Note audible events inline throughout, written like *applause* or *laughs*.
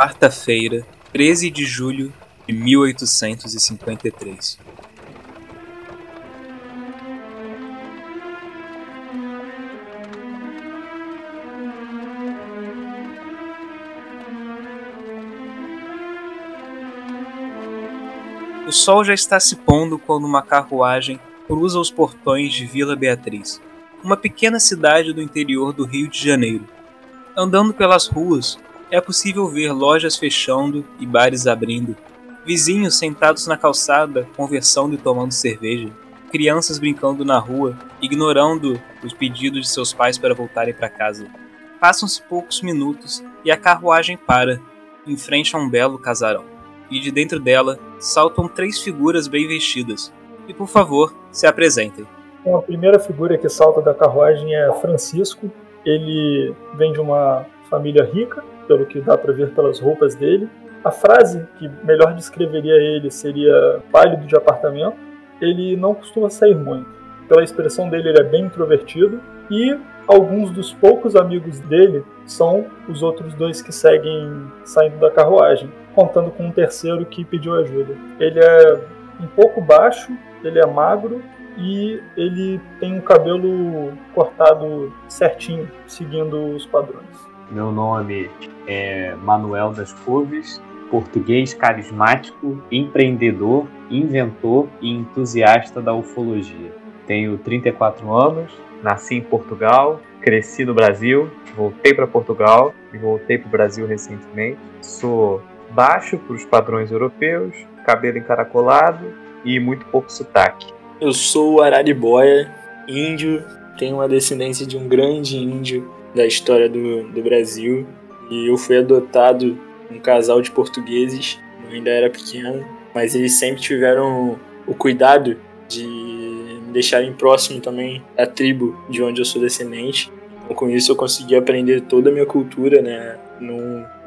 quarta-feira, 13 de julho de 1853. O sol já está se pondo quando uma carruagem cruza os portões de Vila Beatriz, uma pequena cidade do interior do Rio de Janeiro. Andando pelas ruas, é possível ver lojas fechando e bares abrindo, vizinhos sentados na calçada conversando e tomando cerveja, crianças brincando na rua, ignorando os pedidos de seus pais para voltarem para casa. Passam-se poucos minutos e a carruagem para, em frente a um belo casarão. E de dentro dela saltam três figuras bem vestidas. E por favor, se apresentem. Então, a primeira figura que salta da carruagem é Francisco. Ele vem de uma família rica, pelo que dá para ver pelas roupas dele. A frase que melhor descreveria ele seria pálido de apartamento. Ele não costuma sair muito. Pela expressão dele, ele é bem introvertido e alguns dos poucos amigos dele são os outros dois que seguem saindo da carruagem, contando com um terceiro que pediu ajuda. Ele é um pouco baixo, ele é magro e ele tem um cabelo cortado certinho, seguindo os padrões. Meu nome é Manuel das Couves, português carismático, empreendedor, inventor e entusiasta da ufologia. Tenho 34 anos, nasci em Portugal, cresci no Brasil, voltei para Portugal e voltei para o Brasil recentemente. Sou baixo para os padrões europeus, cabelo encaracolado e muito pouco sotaque. Eu sou o Araribóia, índio, tenho uma descendência de um grande índio da história do, do Brasil. E eu fui adotado um casal de portugueses, eu ainda era pequeno, mas eles sempre tiveram o cuidado de me deixarem próximo também da tribo de onde eu sou descendente. Então, com isso eu consegui aprender toda a minha cultura, né?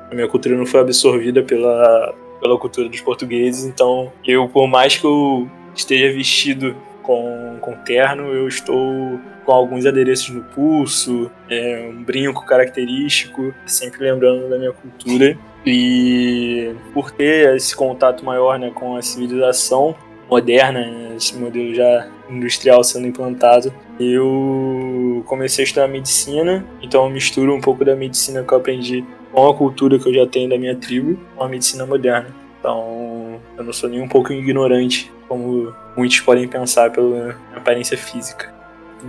A minha cultura não foi absorvida pela, pela cultura dos portugueses, então eu, por mais que eu esteja vestido com, com terno, eu estou com alguns adereços no pulso, é, um brinco característico, sempre lembrando da minha cultura. E por ter esse contato maior né, com a civilização moderna, né, esse modelo já industrial sendo implantado, eu comecei a estudar medicina, então eu misturo um pouco da medicina que eu aprendi com a cultura que eu já tenho da minha tribo com a medicina moderna. Então eu não sou nem um pouco ignorante, como muitos podem pensar pela aparência física.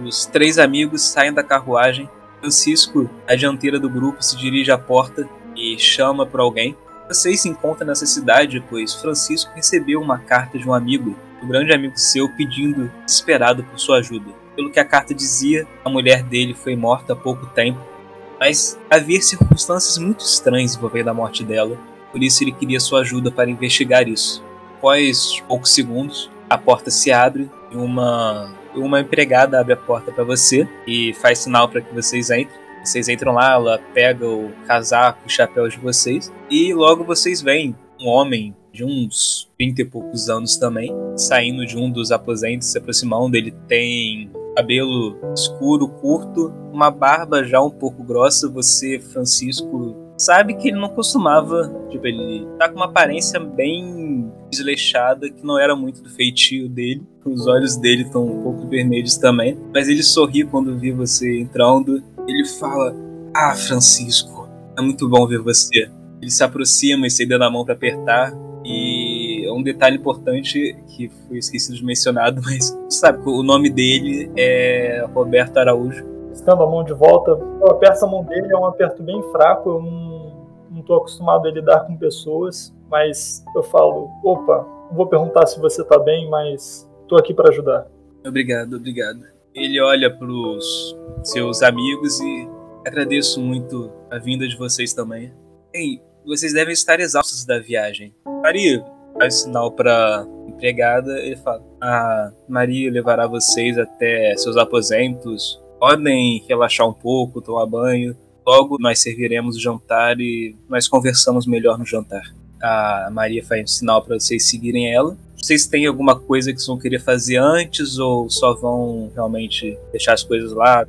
Os três amigos saem da carruagem. Francisco, a dianteira do grupo, se dirige à porta e chama por alguém. Vocês se encontram nessa cidade, pois Francisco recebeu uma carta de um amigo, um grande amigo seu, pedindo desesperado por sua ajuda. Pelo que a carta dizia, a mulher dele foi morta há pouco tempo, mas havia circunstâncias muito estranhas envolvendo a morte dela, por isso ele queria sua ajuda para investigar isso. Após poucos segundos, a porta se abre e uma uma empregada abre a porta para você e faz sinal para que vocês entrem. Vocês entram lá, ela pega o casaco, o chapéu de vocês e logo vocês veem um homem de uns 20 e poucos anos também, saindo de um dos aposentos, se aproximando. Ele tem cabelo escuro, curto, uma barba já um pouco grossa. Você, Francisco, sabe que ele não costumava. Tipo, ele tá com uma aparência bem desleixada, que não era muito do feitio dele. Os olhos dele estão um pouco vermelhos também. Mas ele sorri quando vê você entrando. Ele fala: Ah, Francisco, é muito bom ver você. Ele se aproxima, estendendo a mão para apertar. E um detalhe importante que foi esquecido de mencionado, *laughs* mas sabe, o nome dele é Roberto Araújo estendo a mão de volta. Eu aperto a mão dele, é um aperto bem fraco, eu não, tô acostumado a lidar com pessoas, mas eu falo, opa, vou perguntar se você tá bem, mas tô aqui para ajudar. Obrigado, obrigado. Ele olha para os seus amigos e agradeço muito a vinda de vocês também. Ei, vocês devem estar exaustos da viagem. Maria faz sinal para empregada e fala: A Maria levará vocês até seus aposentos podem relaxar um pouco, tomar banho. Logo nós serviremos o jantar e nós conversamos melhor no jantar. A Maria faz um sinal para vocês seguirem ela. Vocês têm alguma coisa que vocês vão querer fazer antes ou só vão realmente deixar as coisas lá.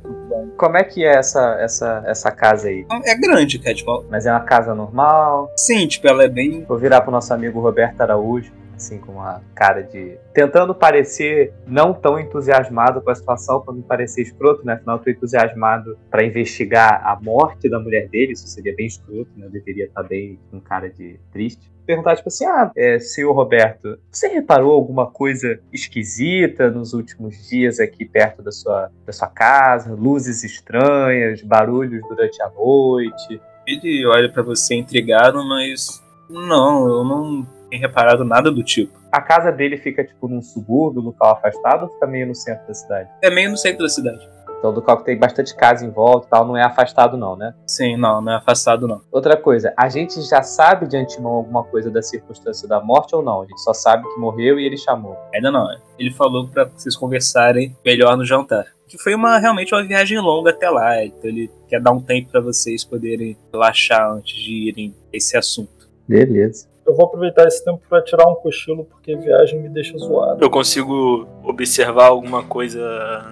Como é que é essa, essa, essa casa aí? É grande, cara. Tipo, Mas é uma casa normal? sim, tipo, ela é bem. Vou virar pro nosso amigo Roberto Araújo, assim, com uma cara de. Tentando parecer não tão entusiasmado com a situação, pra não parecer escroto, né? Afinal, eu tô entusiasmado pra investigar a morte da mulher dele, isso seria bem escroto, né? Eu deveria estar bem com cara de triste. Perguntar, tipo assim, ah, é, senhor Roberto, você reparou alguma coisa esquisita nos últimos dias aqui perto da sua, da sua casa? Luzes estranhas, barulhos durante a noite? Ele olha pra você intrigado, mas. Não, eu não tenho reparado nada do tipo. A casa dele fica, tipo, num subúrbio, local afastado, ou fica meio no centro da cidade? É meio no centro da cidade. Então, do que tem bastante casa em volta e tal, não é afastado não, né? Sim, não, não é afastado, não. Outra coisa, a gente já sabe de antemão alguma coisa da circunstância da morte ou não? A gente só sabe que morreu e ele chamou. Ainda não. é. Ele falou pra vocês conversarem melhor no jantar. Que foi uma realmente uma viagem longa até lá. Então ele quer dar um tempo pra vocês poderem relaxar antes de irem esse assunto. Beleza. Eu vou aproveitar esse tempo pra tirar um cochilo, porque viagem me deixa zoado. Eu consigo observar alguma coisa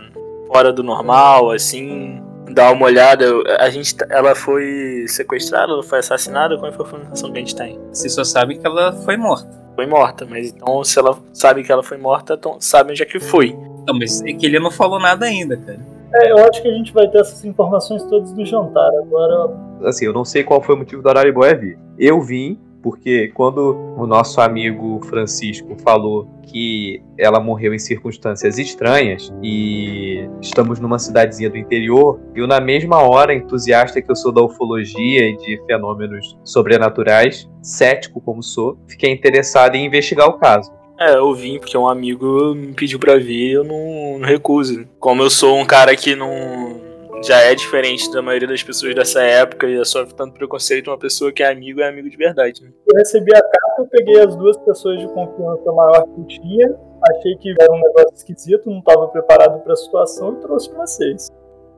fora do normal, assim, dar uma olhada. A gente, tá- ela foi sequestrada, ela foi assassinada? Qual foi a informação que a gente tem? Vocês só sabem que ela foi morta. Foi morta, mas então se ela sabe que ela foi morta, então sabe onde é que foi. Não, mas é que ele não falou nada ainda, cara. É, eu acho que a gente vai ter essas informações todas no jantar. Agora, Assim, eu não sei qual foi o motivo do Araribóia vir. Eu vim porque quando o nosso amigo Francisco falou que ela morreu em circunstâncias estranhas e estamos numa cidadezinha do interior, eu na mesma hora, entusiasta que eu sou da ufologia e de fenômenos sobrenaturais, cético como sou, fiquei interessado em investigar o caso. É, eu vim porque um amigo me pediu pra vir eu não, não recuso. Como eu sou um cara que não. Já é diferente da maioria das pessoas dessa época e sofre tanto preconceito, uma pessoa que é amigo é amigo de verdade. Né? eu recebi a carta, eu peguei as duas pessoas de confiança maior que eu tinha, achei que era um negócio esquisito, não estava preparado para a situação e trouxe pra vocês.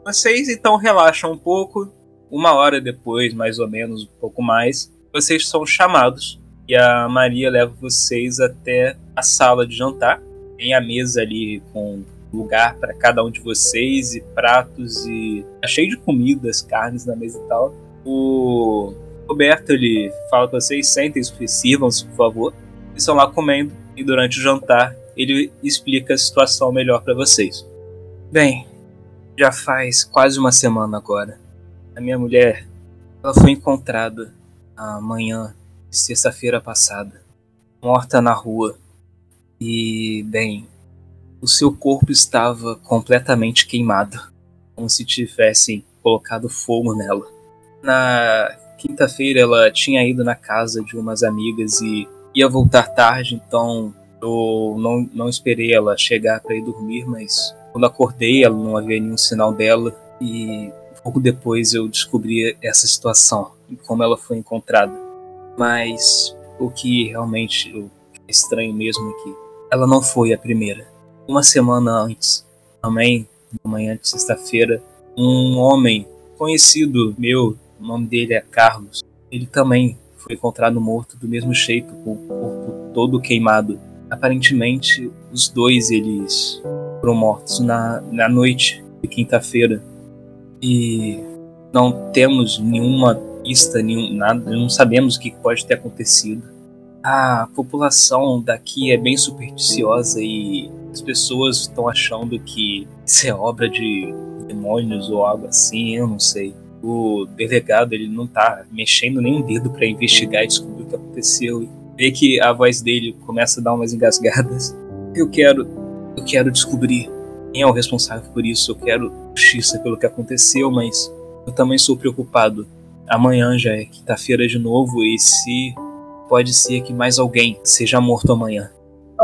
Vocês então relaxam um pouco. Uma hora depois, mais ou menos, um pouco mais, vocês são chamados e a Maria leva vocês até a sala de jantar. Tem a mesa ali com lugar para cada um de vocês e pratos e tá cheio de comidas, carnes na mesa e tal. O Roberto ele fala para vocês sentem-se, sirvam-se, por favor. Eles estão lá comendo e durante o jantar ele explica a situação melhor para vocês. Bem, já faz quase uma semana agora. A minha mulher, ela foi encontrada na manhã de sexta-feira passada, morta na rua. E, bem, o seu corpo estava completamente queimado, como se tivessem colocado fogo nela. Na quinta-feira ela tinha ido na casa de umas amigas e ia voltar tarde, então eu não, não esperei ela chegar para ir dormir, mas quando acordei ela não havia nenhum sinal dela e pouco depois eu descobri essa situação e como ela foi encontrada. Mas o que realmente é estranho mesmo é que ela não foi a primeira. Uma semana antes, também, na manhã de sexta-feira, um homem conhecido meu, o nome dele é Carlos, ele também foi encontrado morto do mesmo jeito, com o corpo todo queimado. Aparentemente, os dois eles foram mortos na, na noite de quinta-feira e não temos nenhuma pista, nenhum, nada, não sabemos o que pode ter acontecido. A população daqui é bem supersticiosa e as pessoas estão achando que isso é obra de demônios ou algo assim, eu não sei. O delegado ele não tá mexendo nem um dedo para investigar e descobrir o que aconteceu. E vê que a voz dele começa a dar umas engasgadas. Eu quero, eu quero descobrir quem é o responsável por isso. Eu quero justiça pelo que aconteceu, mas eu também sou preocupado. Amanhã já é quinta-feira de novo e se pode ser que mais alguém seja morto amanhã.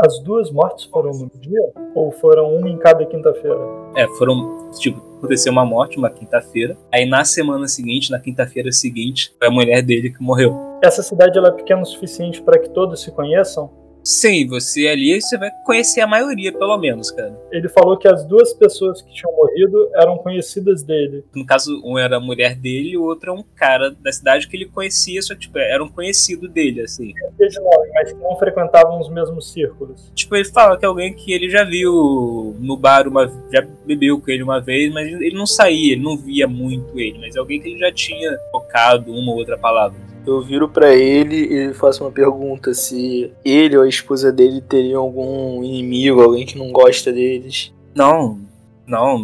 As duas mortes foram no dia? Ou foram uma em cada quinta-feira? É, foram, tipo, aconteceu uma morte uma quinta-feira. Aí na semana seguinte, na quinta-feira seguinte, foi a mulher dele que morreu. Essa cidade ela é pequena o suficiente para que todos se conheçam? Sim, você ali você vai conhecer a maioria, pelo menos, cara. Ele falou que as duas pessoas que tinham morrido eram conhecidas dele. No caso, um era a mulher dele e o outro é um cara da cidade que ele conhecia, só tipo, era um conhecido dele, assim. De nome, mas que não frequentavam os mesmos círculos. Tipo, ele fala que é alguém que ele já viu no bar uma já bebeu com ele uma vez, mas ele não saía, ele não via muito ele, mas alguém que ele já tinha tocado uma ou outra palavra. Eu viro para ele e faço uma pergunta se ele ou a esposa dele teriam algum inimigo, alguém que não gosta deles. Não, não,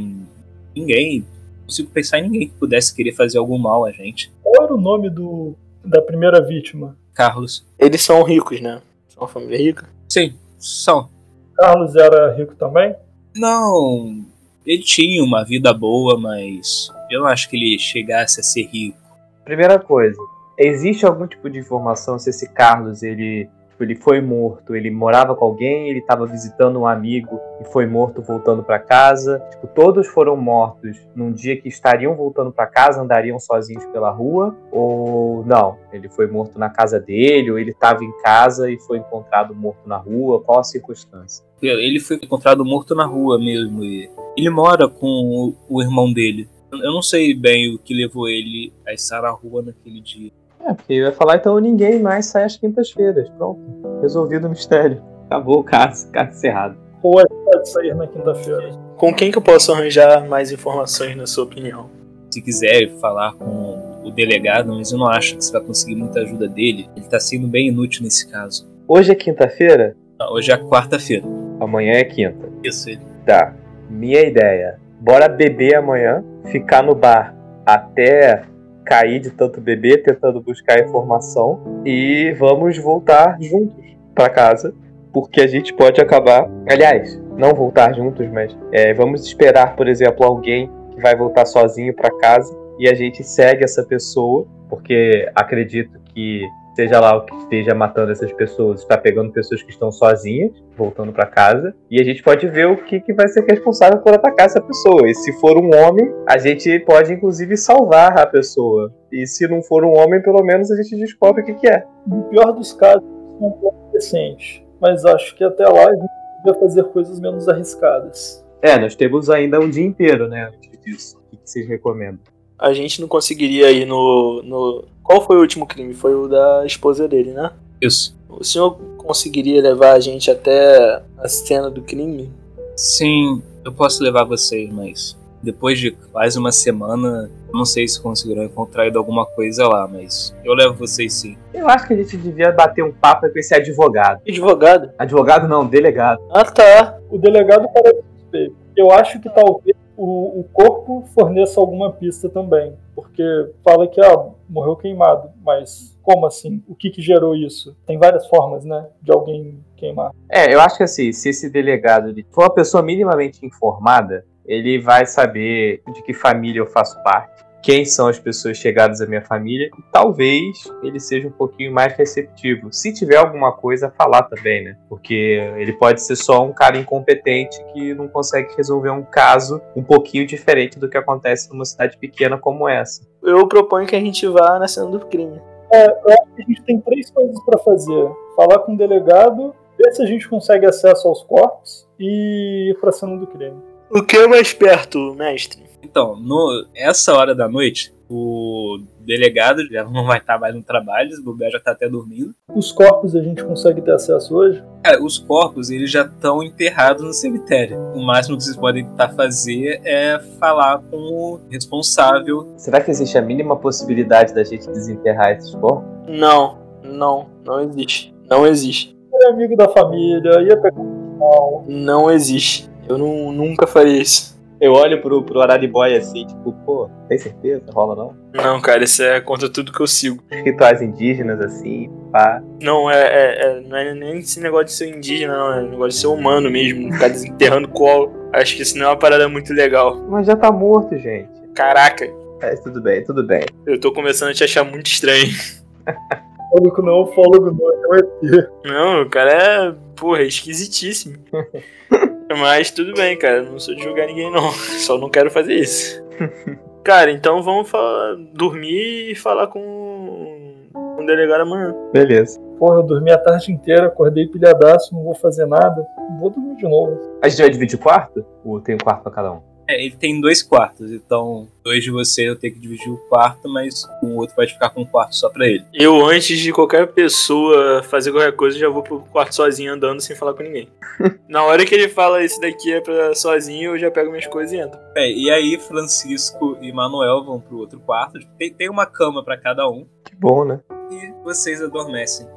ninguém. Não consigo pensar em ninguém que pudesse querer fazer algum mal a gente. Qual era o nome do da primeira vítima? Carlos. Eles são ricos, né? São uma família rica? Sim, são. Carlos era rico também? Não, ele tinha uma vida boa, mas eu não acho que ele chegasse a ser rico. Primeira coisa, existe algum tipo de informação se esse Carlos ele tipo, ele foi morto, ele morava com alguém, ele estava visitando um amigo e foi morto voltando para casa. Tipo, todos foram mortos num dia que estariam voltando para casa, andariam sozinhos pela rua ou não? Ele foi morto na casa dele ou ele estava em casa e foi encontrado morto na rua? Qual a circunstância? Ele foi encontrado morto na rua mesmo. E ele mora com o irmão dele. Eu não sei bem o que levou ele a estar na rua naquele dia. É, porque eu ia falar, então ninguém mais sai às quintas-feiras. Pronto. Resolvido o mistério. Acabou o caso, caso encerrado. Ou pode sair na quinta-feira. Com quem que eu posso arranjar mais informações, na sua opinião? Se quiser falar com o delegado, mas eu não acho que você vai conseguir muita ajuda dele. Ele tá sendo bem inútil nesse caso. Hoje é quinta-feira? Não, hoje é quarta-feira. Amanhã é quinta. Isso, ele. Tá. Minha ideia. Bora beber amanhã, ficar no bar até cair de tanto beber, tentando buscar informação e vamos voltar juntos para casa, porque a gente pode acabar. Aliás, não voltar juntos, mas é, vamos esperar, por exemplo, alguém que vai voltar sozinho para casa e a gente segue essa pessoa, porque acredito que seja lá o que esteja matando essas pessoas, está pegando pessoas que estão sozinhas, voltando para casa, e a gente pode ver o que, que vai ser responsável por atacar essa pessoa. E se for um homem, a gente pode inclusive salvar a pessoa. E se não for um homem, pelo menos a gente descobre o que, que é. No pior dos casos, é um pouco decente, mas acho que até lá a gente podia fazer coisas menos arriscadas. É, nós temos ainda um dia inteiro, né, antes disso. O que vocês recomendam? A gente não conseguiria ir no, no qual foi o último crime? Foi o da esposa dele, né? Isso. O senhor conseguiria levar a gente até a cena do crime? Sim, eu posso levar vocês, mas depois de quase uma semana, não sei se conseguirão encontrar alguma coisa lá, mas eu levo vocês sim. Eu acho que a gente devia bater um papo com esse advogado. Advogado? Advogado não, delegado. Ah tá. O delegado parece suspeito. Eu acho que talvez o, o corpo forneça alguma pista também. Porque fala que ah, morreu queimado, mas como assim? O que, que gerou isso? Tem várias formas, né, de alguém queimar. É, eu acho que assim, se esse delegado for uma pessoa minimamente informada, ele vai saber de que família eu faço parte quem são as pessoas chegadas à minha família e talvez ele seja um pouquinho mais receptivo. Se tiver alguma coisa a falar também, né? Porque ele pode ser só um cara incompetente que não consegue resolver um caso um pouquinho diferente do que acontece numa cidade pequena como essa. Eu proponho que a gente vá na cena do crime. É, eu acho que a gente tem três coisas para fazer: falar com o delegado, ver se a gente consegue acesso aos corpos e ir pra cena do crime. O que é mais perto, mestre? Então, no, essa hora da noite, o delegado já não vai estar mais no trabalho, o bobear já está até dormindo. Os corpos a gente consegue ter acesso hoje? É, os corpos eles já estão enterrados no cemitério. O máximo que vocês podem tentar fazer é falar com o responsável. Será que existe a mínima possibilidade da gente desenterrar esses corpos? Não, não, não existe. Não existe. É amigo da família, ia pegar não. Não existe. Eu não, nunca faria isso. Eu olho pro, pro Arariboy assim, tipo, pô, tem certeza? Rola não? Não, cara, isso é contra tudo que eu sigo. Rituais indígenas, assim, pá. Não, é, é, é, não é nem esse negócio de ser indígena, não. É negócio de ser humano mesmo. Ficar desenterrando *laughs* colo. Acho que isso não é uma parada muito legal. Mas já tá morto, gente. Caraca. É, tudo bem, tudo bem. Eu tô começando a te achar muito estranho. Fólogo *laughs* não, fólogo não, é um ET. Não, o cara é, porra, é esquisitíssimo. *laughs* Mas tudo bem, cara. Não sou de julgar ninguém, não. *laughs* Só não quero fazer isso. *laughs* cara, então vamos falar, dormir e falar com, com o delegado amanhã. Beleza. Porra, eu dormi a tarde inteira, acordei pilhadaço, não vou fazer nada. Vou dormir de novo. A gente vai dividir o quarto? Ou tem um quarto pra cada um? É, ele tem dois quartos, então dois de vocês eu tenho que dividir o quarto, mas o outro pode ficar com um quarto só pra ele. Eu, antes de qualquer pessoa fazer qualquer coisa, já vou pro quarto sozinho andando sem falar com ninguém. *laughs* Na hora que ele fala esse daqui é pra sozinho, eu já pego minhas coisas e entro. É, e aí Francisco e Manuel vão pro outro quarto. Tem, tem uma cama pra cada um Que bom, né? e vocês adormecem.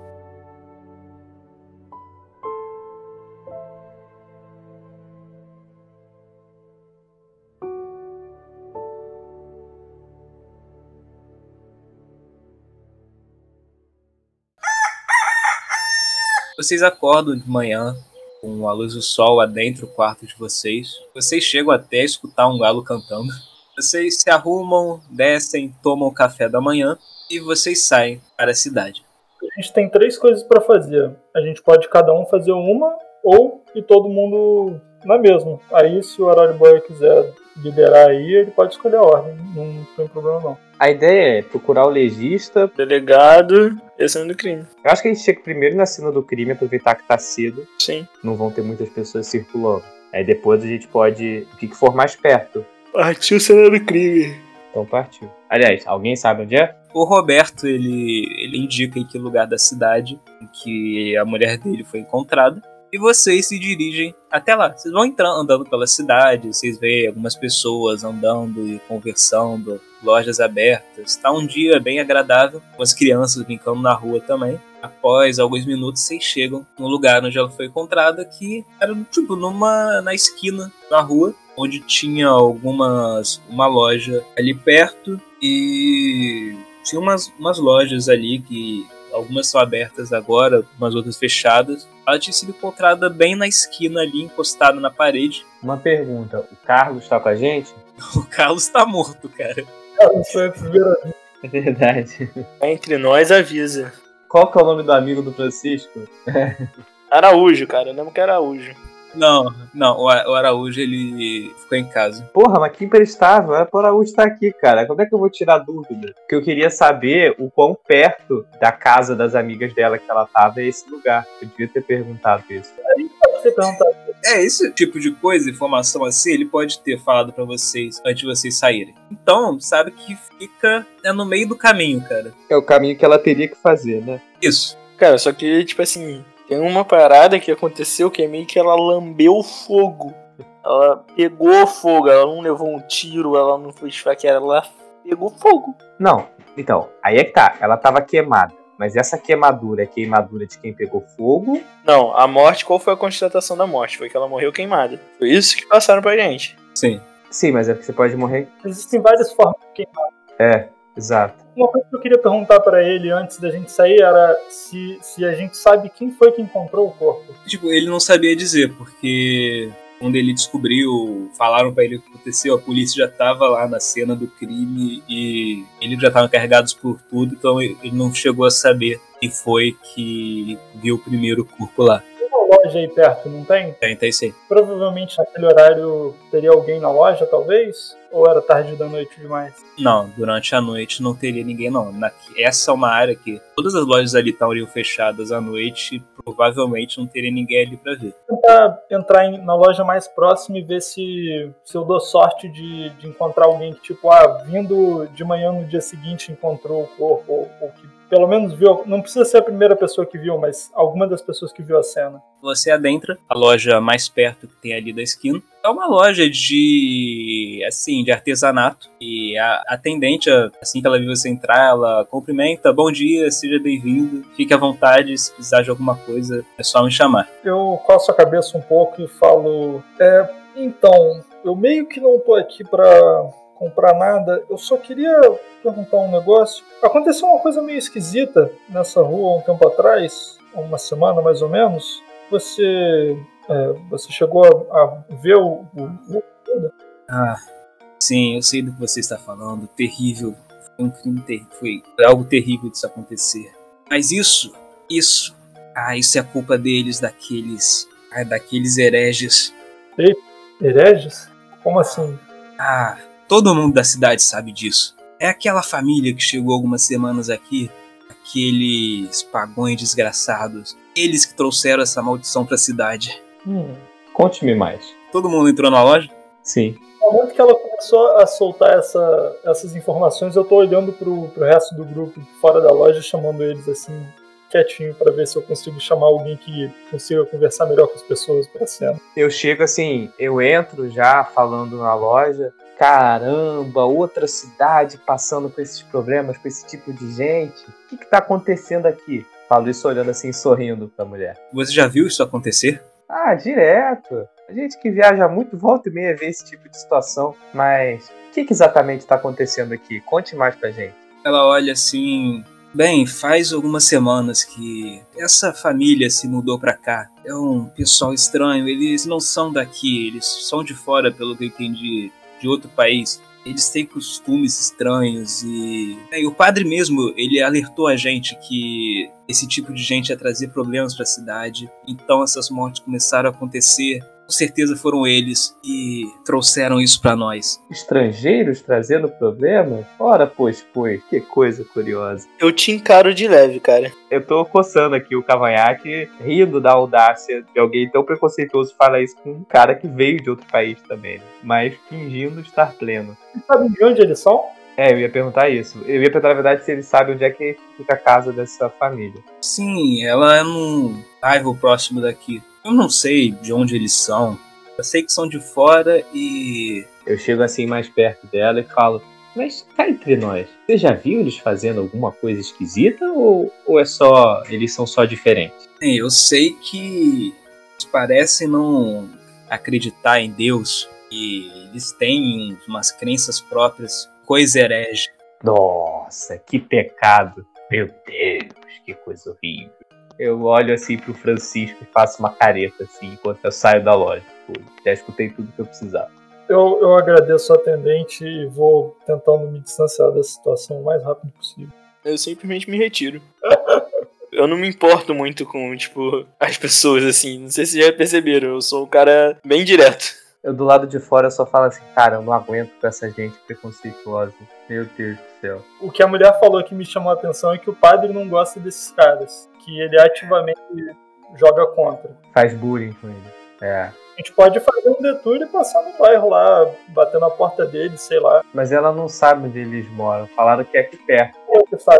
Vocês acordam de manhã com a luz do sol adentra o quarto de vocês. Vocês chegam até a escutar um galo cantando. Vocês se arrumam, descem, tomam o café da manhã e vocês saem para a cidade. A gente tem três coisas pra fazer. A gente pode cada um fazer uma ou ir todo mundo na mesma. Aí, se o horário boy quiser liderar aí, ele pode escolher a ordem. Não tem problema não. A ideia é procurar o legista. Delegado e a cena do crime. Eu acho que a gente chega primeiro na cena do crime, aproveitar que tá cedo. Sim. Não vão ter muitas pessoas circulando. Aí depois a gente pode. O que que for mais perto. Partiu cena do crime. Então partiu. Aliás, alguém sabe onde é? O Roberto, ele, ele indica em que lugar da cidade em que a mulher dele foi encontrada. E vocês se dirigem até lá. Vocês vão entrando, andando pela cidade, vocês veem algumas pessoas andando e conversando, lojas abertas. Tá um dia bem agradável, com as crianças brincando na rua também. Após alguns minutos, vocês chegam no lugar onde ela foi encontrada, que era tipo numa na esquina da rua, onde tinha algumas uma loja ali perto e tinha umas, umas lojas ali que algumas são abertas agora, umas outras fechadas. Ela tinha sido encontrada bem na esquina ali, encostada na parede. Uma pergunta. O Carlos tá com a gente? *laughs* O Carlos tá morto, cara. Cara, isso foi a primeira vez. É verdade. Entre nós, avisa. Qual que é o nome do amigo do Francisco? Araújo, cara. Eu lembro que era Araújo. Não, não, o A- o Araújo ele ficou em casa. Porra, mas que emprestável. É por onde tá aqui, cara. Como é que eu vou tirar dúvida? Porque eu queria saber o quão perto da casa das amigas dela que ela tava é esse lugar. Eu devia ter perguntado isso. Pode ser perguntado. É, esse tipo de coisa, informação assim, ele pode ter falado pra vocês antes de vocês saírem. Então, sabe que fica é no meio do caminho, cara. É o caminho que ela teria que fazer, né? Isso. Cara, só que, tipo assim, tem uma parada que aconteceu que é meio que ela lambeu fogo. Ela pegou fogo, ela não levou um tiro, ela não foi esfaqueada, ela pegou fogo. Não, então, aí é que tá. Ela tava queimada. Mas essa queimadura é queimadura de quem pegou fogo. Não, a morte, qual foi a constatação da morte? Foi que ela morreu queimada. Foi isso que passaram pra gente. Sim. Sim, mas é porque você pode morrer. Existem várias formas de queimar. É, exato. Uma coisa que eu queria perguntar pra ele antes da gente sair era se, se a gente sabe quem foi que encontrou o corpo. Tipo, ele não sabia dizer, porque quando ele descobriu, falaram pra ele o que aconteceu, a polícia já tava lá na cena do crime e eles já estavam carregados por tudo, então ele não chegou a saber quem foi que viu o primeiro corpo lá. Tem loja aí perto, não tem? É isso aí. Provavelmente naquele horário teria alguém na loja, talvez? Ou era tarde da noite demais? Não, durante a noite não teria ninguém, não. Na- essa é uma área que todas as lojas ali estariam fechadas à noite e provavelmente não teria ninguém ali pra ver. tentar entrar em- na loja mais próxima e ver se, se eu dou sorte de, de encontrar alguém que, tipo, ah, vindo de manhã no dia seguinte encontrou o corpo, ou, ou que pelo menos viu. Não precisa ser a primeira pessoa que viu, mas alguma das pessoas que viu a cena. Você adentra a loja mais perto que tem ali da esquina. É uma loja de, assim, de artesanato. E a atendente, assim que ela viu você entrar, ela cumprimenta, bom dia, seja bem-vindo, fique à vontade, se precisar de alguma coisa, é só me chamar. Eu coço a cabeça um pouco e falo: É, então, eu meio que não tô aqui pra comprar nada, eu só queria perguntar um negócio. Aconteceu uma coisa meio esquisita nessa rua um tempo atrás, uma semana mais ou menos. Você, é, você chegou a, a ver o, o, Ah, sim, eu sei do que você está falando. Terrível. Foi um crime terrível. Foi algo terrível disso acontecer. Mas isso, isso. Ah, isso é culpa deles, daqueles. Ah, daqueles hereges. hereges? Como assim? Ah, todo mundo da cidade sabe disso. É aquela família que chegou algumas semanas aqui. Aqueles pagões desgraçados. Eles que trouxeram essa maldição pra cidade. Hum, Conte-me mais. Todo mundo entrou na loja? Sim. No momento que ela começou a soltar essa- essas informações, eu tô olhando pro, pro resto do grupo fora da loja, chamando eles assim, quietinho, pra ver se eu consigo chamar alguém que consiga conversar melhor com as pessoas pra cena. Eu chego assim, eu entro já falando na loja. Caramba, outra cidade passando por esses problemas, com esse tipo de gente. O que, que tá acontecendo aqui? Falo isso olhando assim, sorrindo pra mulher. Você já viu isso acontecer? Ah, direto. A gente que viaja muito volta e meia vê esse tipo de situação. Mas o que, que exatamente está acontecendo aqui? Conte mais pra gente. Ela olha assim. Bem, faz algumas semanas que essa família se mudou pra cá. É um pessoal estranho, eles não são daqui, eles são de fora, pelo que eu entendi, de outro país. Eles têm costumes estranhos e... e o padre mesmo, ele alertou a gente que esse tipo de gente ia trazer problemas pra cidade. Então essas mortes começaram a acontecer. Com certeza foram eles que trouxeram isso pra nós. Estrangeiros trazendo problemas? Ora, pois, pois. Que coisa curiosa. Eu te encaro de leve, cara. Eu tô coçando aqui o cavanhaque, rindo da audácia de alguém tão preconceituoso falar isso com um cara que veio de outro país também, né? Mas fingindo estar pleno. Vocês sabem de onde eles são? É, eu ia perguntar isso. Eu ia perguntar, na verdade, se ele sabe onde é que fica a casa dessa família. Sim, ela é num bairro próximo daqui. Eu não sei de onde eles são. Eu sei que são de fora e. Eu chego assim mais perto dela e falo: Mas cá entre nós, você já viu eles fazendo alguma coisa esquisita ou, ou é só. Eles são só diferentes? Bem, eu sei que eles parecem não acreditar em Deus e eles têm umas crenças próprias, coisa herege. Nossa, que pecado! Meu Deus, que coisa horrível. Eu olho assim pro Francisco e faço uma careta assim enquanto eu saio da loja. Pô, já escutei tudo que eu precisava. Eu, eu agradeço a atendente e vou tentando me distanciar da situação o mais rápido possível. Eu simplesmente me retiro. *laughs* Eu não me importo muito com, tipo, as pessoas, assim. Não sei se já perceberam. Eu sou um cara bem direto. Eu do lado de fora só falo assim, cara, eu não aguento com essa gente preconceituosa. Meu Deus do céu. O que a mulher falou que me chamou a atenção é que o padre não gosta desses caras, que ele ativamente joga contra. Faz bullying com ele. É. A gente pode fazer um detour e passar no bairro lá, bater na porta dele, sei lá. Mas ela não sabe onde eles moram. Falaram que é aqui perto. Sabe.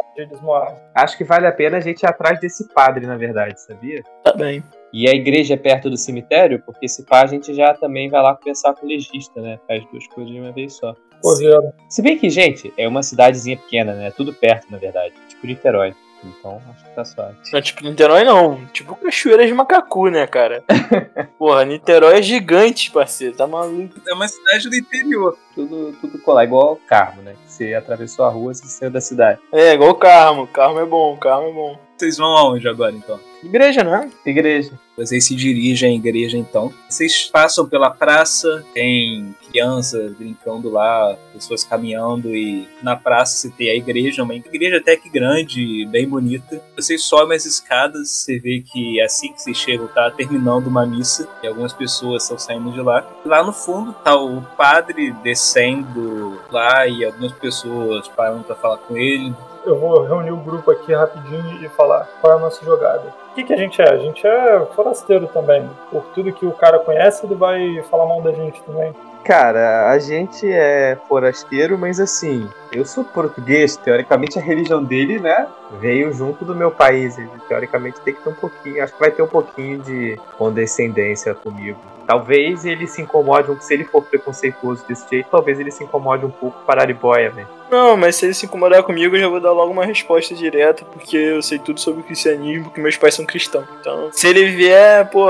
Acho que vale a pena a gente ir atrás desse padre, na verdade, sabia? Tá bem. E a igreja é perto do cemitério, porque se pá, a gente já também vai lá conversar com o legista, né? Faz duas coisas de uma vez só. Correram. Se bem que, gente, é uma cidadezinha pequena, né? Tudo perto, na verdade. Tipo Niterói. Então, acho que tá suave. Não, tipo, Niterói não. Tipo Cachoeira de Macacu, né, cara? *laughs* Porra, Niterói é gigante, parceiro. Tá maluco. É uma cidade do interior. Tudo, tudo colar, igual o Carmo, né? Você atravessou a rua, você saiu da cidade. É, igual o Carmo. Carmo é bom, Carmo é bom. Vocês vão aonde agora então? Igreja, né? Igreja. Vocês se dirigem à igreja então. Vocês passam pela praça, tem crianças brincando lá, pessoas caminhando e na praça você tem a igreja, uma igreja até que grande, bem bonita. Vocês sobem as escadas, você vê que assim que vocês chegam tá terminando uma missa e algumas pessoas estão saindo de lá. Lá no fundo tá o padre descendo lá e algumas pessoas parando para falar com ele. Eu vou reunir o grupo aqui rapidinho e falar qual é a nossa jogada. O que, que a gente é? A gente é forasteiro também. Por tudo que o cara conhece, ele vai falar mal da gente também. Cara, a gente é forasteiro, mas assim, eu sou português, teoricamente a religião dele, né, veio junto do meu país. Ele teoricamente tem que ter um pouquinho, acho que vai ter um pouquinho de condescendência comigo. Talvez ele se incomode, se ele for preconceituoso desse jeito, talvez ele se incomode um pouco com a araribóia, velho. Não, mas se ele se incomodar comigo, eu já vou dar logo uma resposta direta, porque eu sei tudo sobre o cristianismo, que meus pais são cristãos. Então, se ele vier, pô,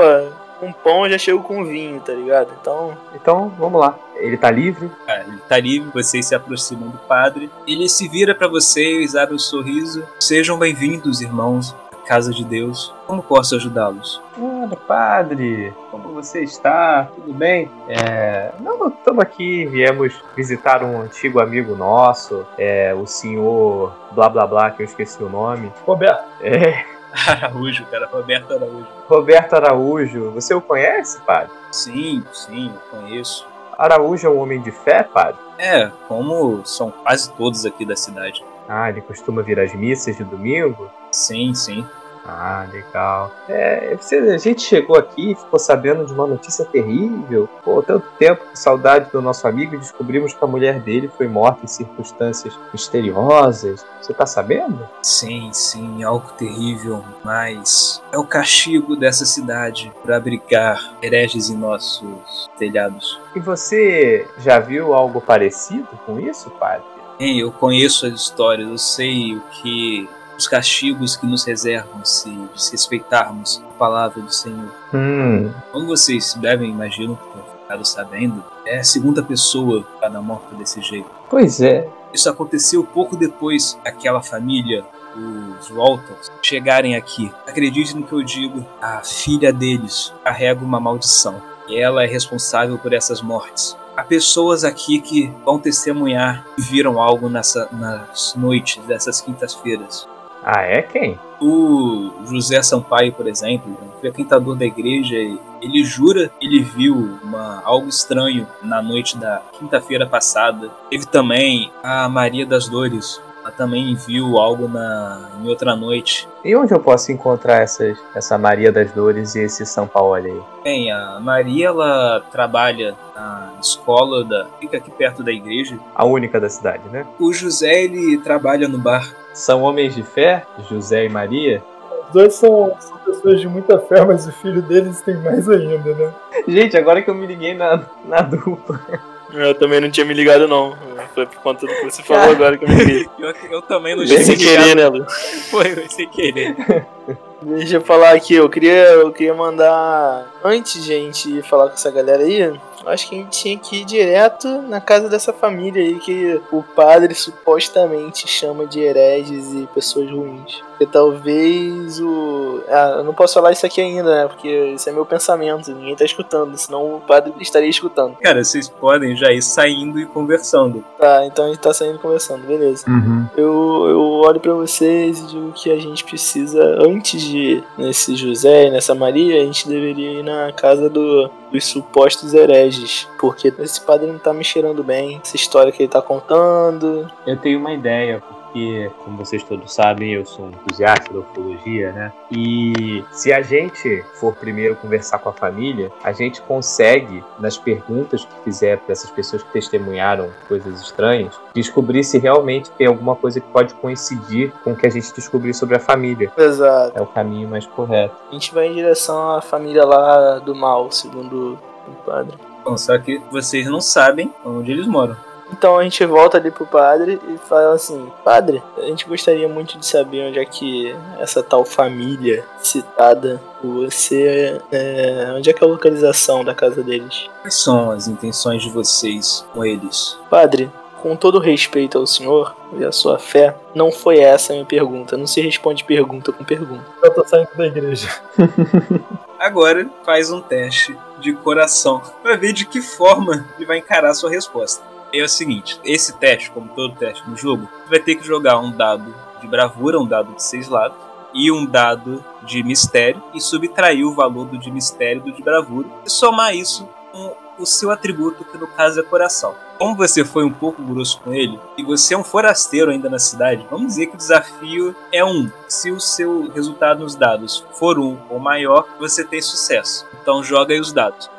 com pão, eu já chego com vinho, tá ligado? Então, Então, vamos lá. Ele tá livre? Ah, ele tá livre, vocês se aproximam do padre. Ele se vira para vocês, abre um sorriso. Sejam bem-vindos, irmãos, à casa de Deus. Como posso ajudá-los? Ora, padre, como você está? Tudo bem? É, não, estamos aqui, viemos visitar um antigo amigo nosso, é, o senhor blá blá blá, que eu esqueci o nome. Roberto, É, Araújo, cara, Roberto Araújo. Roberto Araújo. Você o conhece, padre? Sim, sim, eu conheço. Araújo é um homem de fé, padre? É, como são quase todos aqui da cidade. Ah, ele costuma vir às missas de domingo? Sim, sim. Ah, legal. É, a gente chegou aqui e ficou sabendo de uma notícia terrível. Pô, tanto tempo com saudade do nosso amigo e descobrimos que a mulher dele foi morta em circunstâncias misteriosas. Você tá sabendo? Sim, sim, algo terrível, mas é o castigo dessa cidade para abrigar hereges em nossos telhados. E você já viu algo parecido com isso, padre? Bem, eu conheço as histórias, eu sei o que os castigos que nos reservam se desrespeitarmos a palavra do Senhor. Hum. Como vocês devem, imagino, ter ficado sabendo, é a segunda pessoa cada morta desse jeito. Pois é. Isso aconteceu pouco depois que aquela família, os Waltons, chegarem aqui. Acredite no que eu digo, a filha deles carrega uma maldição. E ela é responsável por essas mortes. Há pessoas aqui que vão testemunhar que viram algo nessa, nas noites dessas quintas-feiras. Ah, é quem? O José Sampaio, por exemplo, frequentador da igreja, ele jura que ele viu uma, algo estranho na noite da quinta-feira passada. Teve também a Maria das Dores. Ela também viu algo na, em outra noite. E onde eu posso encontrar essas, essa Maria das Dores e esse São Paulo aí? Bem, a Maria ela trabalha na escola da fica aqui perto da igreja. A única da cidade, né? O José ele trabalha no bar. São homens de fé, José e Maria? Os dois são, são pessoas de muita fé, mas o filho deles tem mais ainda, né? Gente, agora que eu me liguei na, na dupla. Eu também não tinha me ligado, não. Foi por conta do que você falou agora que eu me liguei. *laughs* Eu, eu também não Sem tinha querer, ligado. né, Lu? *laughs* Foi, foi sem querer. Deixa eu falar aqui, eu queria, eu queria mandar. Antes de a gente falar com essa galera aí, acho que a gente tinha que ir direto na casa dessa família aí que o padre supostamente chama de hereges e pessoas ruins. Porque talvez o. Ah, eu não posso falar isso aqui ainda, né? Porque isso é meu pensamento, ninguém tá escutando, senão o padre estaria escutando. Cara, vocês podem já ir saindo e conversando. Tá, então a gente tá saindo conversando, beleza. Uhum. Eu, eu olho pra vocês e digo que a gente precisa, antes de ir nesse José e nessa Maria, a gente deveria ir na casa do, dos supostos hereges. Porque esse padre não tá me cheirando bem. Essa história que ele tá contando. Eu tenho uma ideia, porque, como vocês todos sabem, eu sou um entusiasta da ufologia, né? E se a gente for primeiro conversar com a família, a gente consegue, nas perguntas que fizer para essas pessoas que testemunharam coisas estranhas, descobrir se realmente tem alguma coisa que pode coincidir com o que a gente descobriu sobre a família. Exato. É o caminho mais correto. A gente vai em direção à família lá do mal, segundo o padre. Bom, só que vocês não sabem onde eles moram. Então a gente volta ali pro padre e fala assim: Padre, a gente gostaria muito de saber onde é que essa tal família citada por você. É, onde é que é a localização da casa deles? Quais são as intenções de vocês com eles? Padre, com todo respeito ao senhor e à sua fé, não foi essa a minha pergunta. Não se responde pergunta com pergunta. Eu tô saindo da igreja. *laughs* Agora faz um teste de coração para ver de que forma ele vai encarar a sua resposta. É o seguinte, esse teste, como todo teste no jogo, vai ter que jogar um dado de bravura, um dado de seis lados, e um dado de mistério, e subtrair o valor do de mistério do de bravura, e somar isso com o seu atributo, que no caso é coração. Como você foi um pouco grosso com ele, e você é um forasteiro ainda na cidade, vamos dizer que o desafio é um. Se o seu resultado nos dados for um ou maior, você tem sucesso. Então joga aí os dados.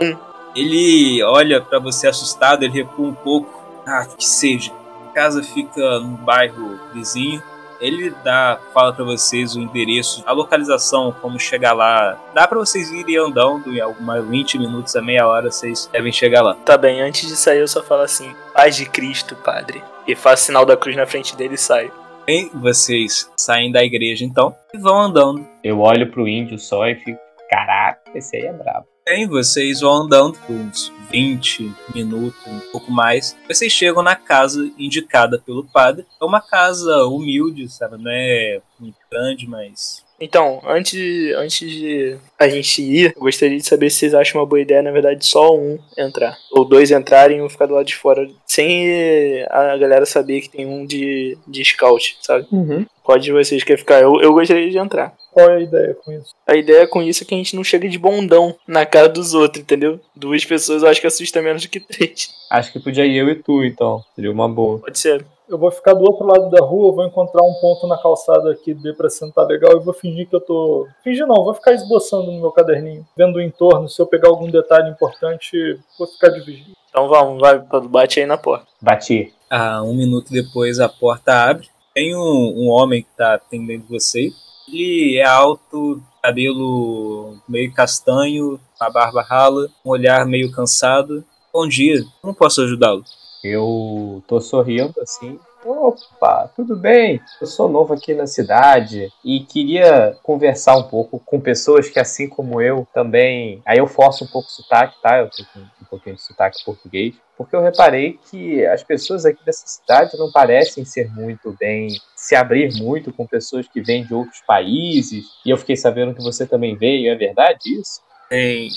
Um. Ele olha pra você assustado, ele recua um pouco. Ah, que seja. A casa fica no bairro vizinho. Ele dá, fala pra vocês o endereço, a localização, como chegar lá. Dá pra vocês irem andando em algumas 20 minutos a meia hora, vocês devem chegar lá. Tá bem, antes de sair eu só falo assim: Paz de Cristo, Padre. E faço sinal da cruz na frente dele e saio. Bem, vocês saem da igreja então e vão andando. Eu olho pro índio só e fico, caraca, esse aí é brabo. Bem, vocês vão andando por uns 20 minutos, um pouco mais. Vocês chegam na casa indicada pelo padre. É uma casa humilde, sabe? Não é muito grande, mas. Então, antes, antes de a gente ir, eu gostaria de saber se vocês acham uma boa ideia, na verdade, só um entrar. Ou dois entrarem e um ficar do lado de fora, sem a galera saber que tem um de, de scout, sabe? Uhum. Qual de vocês quer ficar? Eu, eu gostaria de entrar. Qual é a ideia com isso? A ideia com isso é que a gente não chega de bondão na cara dos outros, entendeu? Duas pessoas eu acho que assusta menos do que três. Acho que podia ir eu e tu, então. Seria uma boa. Pode ser. Eu vou ficar do outro lado da rua, vou encontrar um ponto na calçada que dê para sentar legal e vou fingir que eu tô. Fingir não, vou ficar esboçando no meu caderninho, vendo o entorno. Se eu pegar algum detalhe importante, vou ficar de vigia. Então vamos, vai, bate aí na porta. Bati. Ah, um minuto depois a porta abre. Tem um, um homem que tá atendendo você. Ele é alto, cabelo meio castanho, a barba rala, um olhar meio cansado. Bom dia, como posso ajudá-lo? Eu tô sorrindo assim. Opa, tudo bem? Eu sou novo aqui na cidade e queria conversar um pouco com pessoas que, assim como eu, também. Aí eu forço um pouco o sotaque, tá? Eu com um pouquinho de sotaque português. Porque eu reparei que as pessoas aqui dessa cidade não parecem ser muito bem, se abrir muito com pessoas que vêm de outros países. E eu fiquei sabendo que você também veio, é verdade isso? Tem.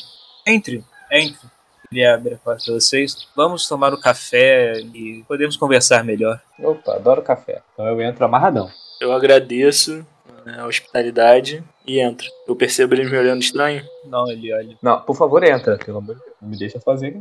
Entre, entre. Ele abre a porta para vocês. Vamos tomar o café e podemos conversar melhor. Opa, adoro café. Então eu entro amarradão. Eu agradeço né, a hospitalidade e entro. Eu percebo ele me olhando estranho. Não, ele olha. Não, por favor, entra, pelo amor de Deus. Não me deixa fazer.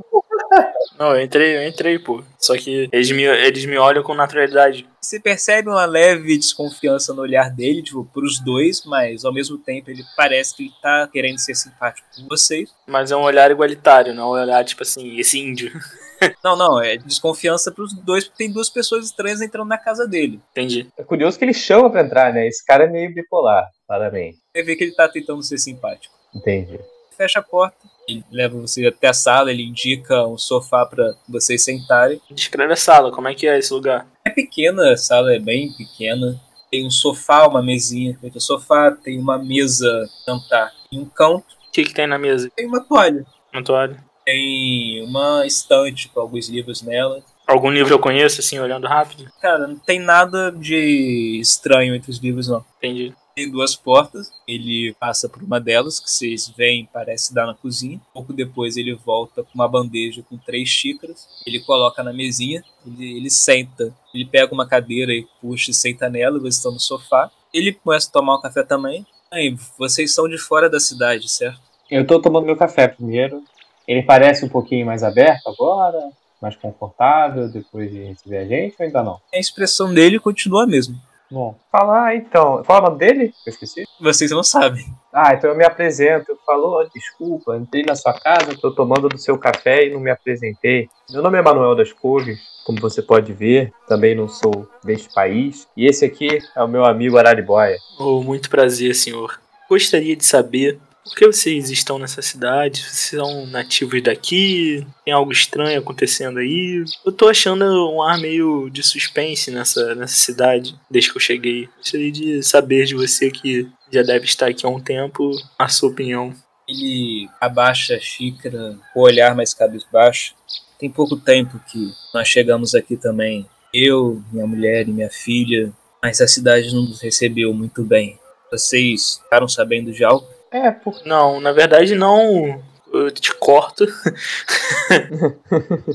Não, eu entrei, eu entrei, pô. Só que eles me, eles me olham com naturalidade. Você percebe uma leve desconfiança no olhar dele, tipo, pros dois, mas ao mesmo tempo ele parece que ele tá querendo ser simpático com vocês. Mas é um olhar igualitário, não é um olhar tipo assim, esse índio. *laughs* Não, não, é desconfiança pros dois, porque tem duas pessoas estranhas entrando na casa dele. Entendi. É curioso que ele chama pra entrar, né? Esse cara é meio bipolar, claramente. Você vê que ele tá tentando ser simpático. Entendi. Fecha a porta, ele leva você até a sala, ele indica um sofá para vocês sentarem. Descreve a sala, como é que é esse lugar? É pequena, a sala é bem pequena. Tem um sofá, uma mesinha feita sofá, tem uma mesa jantar em um canto, O que, que tem na mesa? tem uma toalha. Uma toalha. Tem uma estante com alguns livros nela. Algum livro eu conheço, assim, olhando rápido? Cara, não tem nada de estranho entre os livros, não. Entendi. Tem duas portas, ele passa por uma delas, que vocês veem, parece dar na cozinha. Pouco depois ele volta com uma bandeja com três xícaras, ele coloca na mesinha, ele, ele senta, ele pega uma cadeira e puxa e senta nela, vocês estão no sofá. Ele começa a tomar um café também. Aí, vocês são de fora da cidade, certo? Eu tô tomando meu café primeiro. Ele parece um pouquinho mais aberto agora, mais confortável depois de receber a gente, ou ainda não? A expressão dele continua a mesma. Bom, falar então. Qual é o nome dele? Eu esqueci. Vocês não sabem. Ah, então eu me apresento. Eu falo, "Ó, desculpa, entrei na sua casa, tô tomando do seu café e não me apresentei. Meu nome é Manuel das Couves, como você pode ver, também não sou deste país. E esse aqui é o meu amigo Araribóia. Oh, muito prazer, senhor. Gostaria de saber por que vocês estão nessa cidade? Vocês são nativos daqui? Tem algo estranho acontecendo aí? Eu tô achando um ar meio de suspense nessa, nessa cidade, desde que eu cheguei. Gostaria de saber de você que já deve estar aqui há um tempo, a sua opinião. Ele abaixa a xícara, o olhar mais cabisbaixo. Tem pouco tempo que nós chegamos aqui também. Eu, minha mulher e minha filha, mas a cidade não nos recebeu muito bem. Vocês ficaram sabendo de algo? É, por... Não, na verdade não. Eu te corto. *laughs*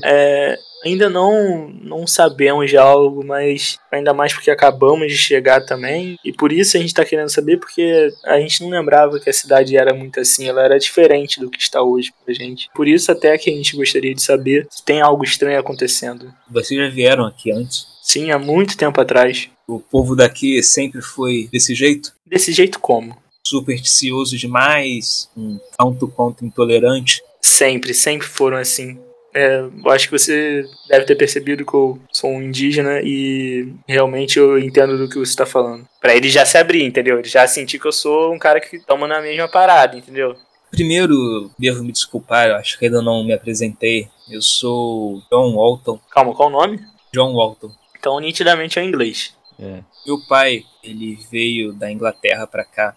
É, ainda não, não sabemos de algo, mas ainda mais porque acabamos de chegar também. E por isso a gente tá querendo saber, porque a gente não lembrava que a cidade era muito assim, ela era diferente do que está hoje pra gente. Por isso até que a gente gostaria de saber se tem algo estranho acontecendo. Vocês já vieram aqui antes? Sim, há muito tempo atrás. O povo daqui sempre foi desse jeito? Desse jeito como? Supersticioso demais? Um tanto quanto intolerante? Sempre, sempre foram assim. É, eu acho que você deve ter percebido que eu sou um indígena e realmente eu entendo do que você está falando. Pra ele já se abrir, entendeu? Ele já sentir que eu sou um cara que toma na mesma parada, entendeu? Primeiro, devo me desculpar, eu acho que ainda não me apresentei. Eu sou John Walton. Calma, qual o nome? John Walton. Então, nitidamente é inglês. Meu pai, ele veio da Inglaterra pra cá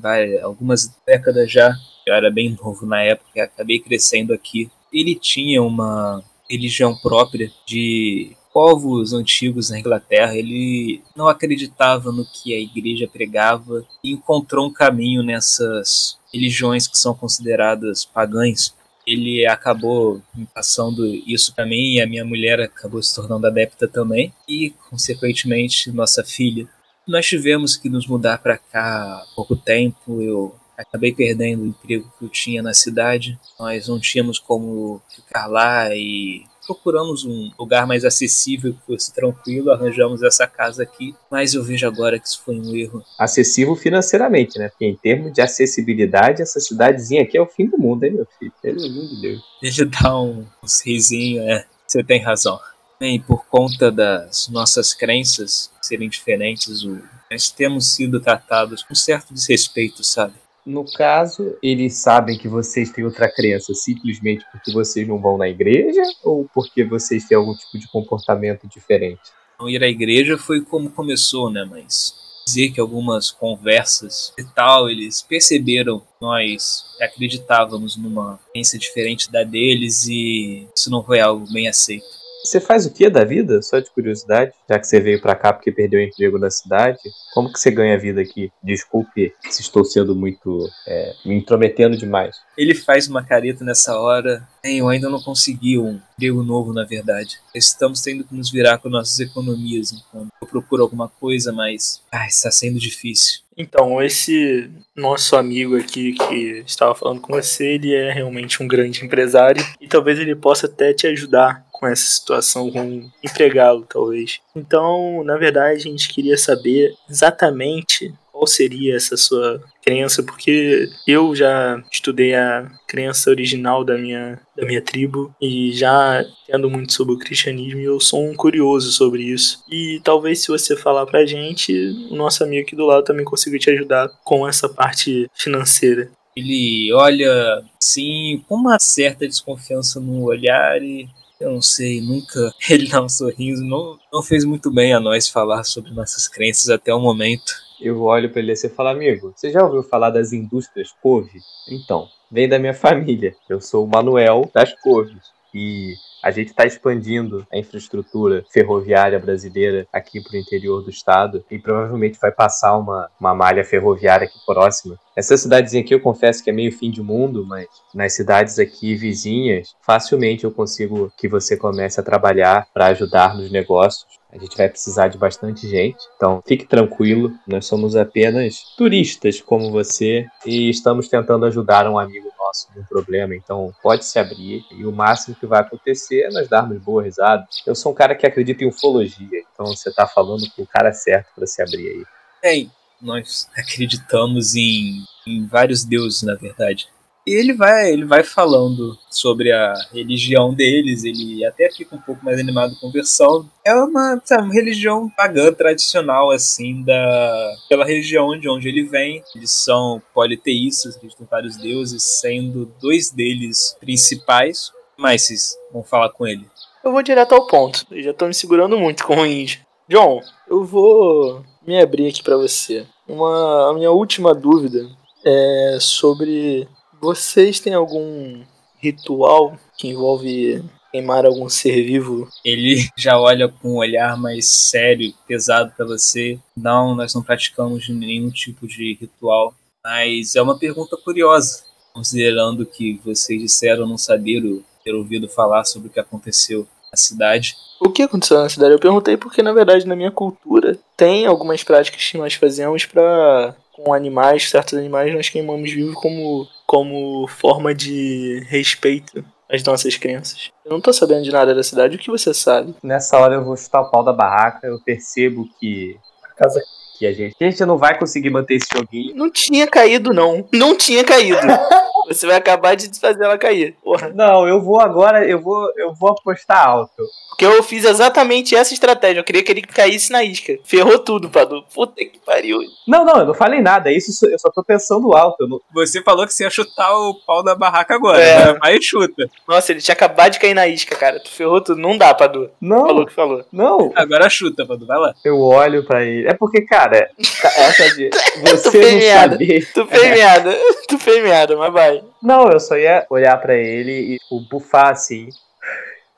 vai, algumas décadas já. Eu era bem novo na época e acabei crescendo aqui. Ele tinha uma religião própria de povos antigos na Inglaterra. Ele não acreditava no que a igreja pregava e encontrou um caminho nessas religiões que são consideradas pagãs ele acabou passando isso para mim e a minha mulher acabou se tornando adepta também e consequentemente nossa filha nós tivemos que nos mudar para cá há pouco tempo eu acabei perdendo o emprego que eu tinha na cidade nós não tínhamos como ficar lá e procuramos um lugar mais acessível, que fosse tranquilo, arranjamos essa casa aqui, mas eu vejo agora que isso foi um erro. Acessível financeiramente, né? Porque em termos de acessibilidade, essa cidadezinha aqui é o fim do mundo, hein, meu filho? Pelo amor de Deus. Ele dá um, um sorrisinho, é, você tem razão. Bem, por conta das nossas crenças serem diferentes, o, nós temos sido tratados com certo desrespeito, sabe? No caso, eles sabem que vocês têm outra crença simplesmente porque vocês não vão na igreja ou porque vocês têm algum tipo de comportamento diferente? Não ir à igreja foi como começou, né? Mas dizer que algumas conversas e tal, eles perceberam que nós acreditávamos numa crença diferente da deles e isso não foi algo bem aceito. Você faz o que da vida? Só de curiosidade, já que você veio pra cá porque perdeu o emprego na cidade. Como que você ganha vida aqui? Desculpe se estou sendo muito. É, me intrometendo demais. Ele faz uma careta nessa hora. Eu ainda não consegui um emprego novo, na verdade. Estamos tendo que nos virar com nossas economias enquanto eu procuro alguma coisa, mas. Ah, está sendo difícil. Então, esse nosso amigo aqui que estava falando com você, ele é realmente um grande empresário e talvez ele possa até te ajudar com essa situação, com empregá-lo, talvez. Então, na verdade, a gente queria saber exatamente qual seria essa sua crença, porque eu já estudei a crença original da minha, da minha tribo e já entendo muito sobre o cristianismo e eu sou um curioso sobre isso. E talvez se você falar pra gente, o nosso amigo aqui do lado também consiga te ajudar com essa parte financeira. Ele olha, sim, com uma certa desconfiança no olhar e. Eu não sei, nunca *laughs* ele dá um sorriso. Não, não fez muito bem a nós falar sobre nossas crenças até o momento. Eu olho pra ele assim e falo, amigo, você já ouviu falar das indústrias couve? Então, vem da minha *laughs* família. Eu sou o Manuel das couves. E a gente está expandindo a infraestrutura ferroviária brasileira aqui para o interior do estado e provavelmente vai passar uma, uma malha ferroviária aqui próxima. Essa cidadezinha aqui eu confesso que é meio fim de mundo, mas nas cidades aqui vizinhas, facilmente eu consigo que você comece a trabalhar para ajudar nos negócios. A gente vai precisar de bastante gente, então fique tranquilo, nós somos apenas turistas como você e estamos tentando ajudar um amigo nosso num problema, então pode se abrir e o máximo que vai acontecer é nós darmos boa risada. Eu sou um cara que acredita em ufologia, então você tá falando com o cara certo para se abrir aí. Bem, nós acreditamos em, em vários deuses, na verdade. E ele vai, ele vai falando sobre a religião deles, ele até fica um pouco mais animado conversando. É uma, sabe, uma religião pagã tradicional, assim, da pela região de onde ele vem. Eles são politeístas, acreditam vários deuses, sendo dois deles principais. Mas vocês vão falar com ele. Eu vou direto ao ponto. Eu já tô me segurando muito com o índio. John, eu vou me abrir aqui para você. Uma a minha última dúvida é sobre vocês têm algum ritual que envolve queimar algum ser vivo? Ele *laughs* já olha com um olhar mais sério, pesado para você. Não, nós não praticamos nenhum tipo de ritual. Mas é uma pergunta curiosa, considerando que vocês disseram não saber ter ouvido falar sobre o que aconteceu na cidade. O que aconteceu na cidade? Eu perguntei porque, na verdade, na minha cultura, tem algumas práticas que nós fazemos para com animais, certos animais, nós queimamos vivos como, como forma de respeito às nossas crenças. Eu não tô sabendo de nada da cidade, o que você sabe? Nessa hora eu vou chutar o pau da barraca, eu percebo que A casa que a gente, que a gente não vai conseguir manter esse joguinho. Não tinha caído, não. Não tinha caído. *laughs* Você vai acabar de fazer ela cair. Porra. Não, eu vou agora, eu vou, eu vou apostar alto. Porque eu fiz exatamente essa estratégia. Eu queria que ele caísse na isca. Ferrou tudo, Padu. Puta que pariu. Não, não, eu não falei nada. Isso eu só tô pensando alto. Não- Você falou que você ia chutar o pau da barraca agora. É. né? Vai e chuta. Nossa, ele tinha acabado de cair na isca, cara. Tu ferrou tudo. Não dá, Padu. Não, Falou que falou. não. Agora chuta, Padu. Vai lá. Eu olho pra ele. É porque, cara, essa de *laughs* você fez não saber. Tu fez merda. *laughs* Tu fez mas vai. Não, eu só ia olhar pra ele e tipo, bufar assim,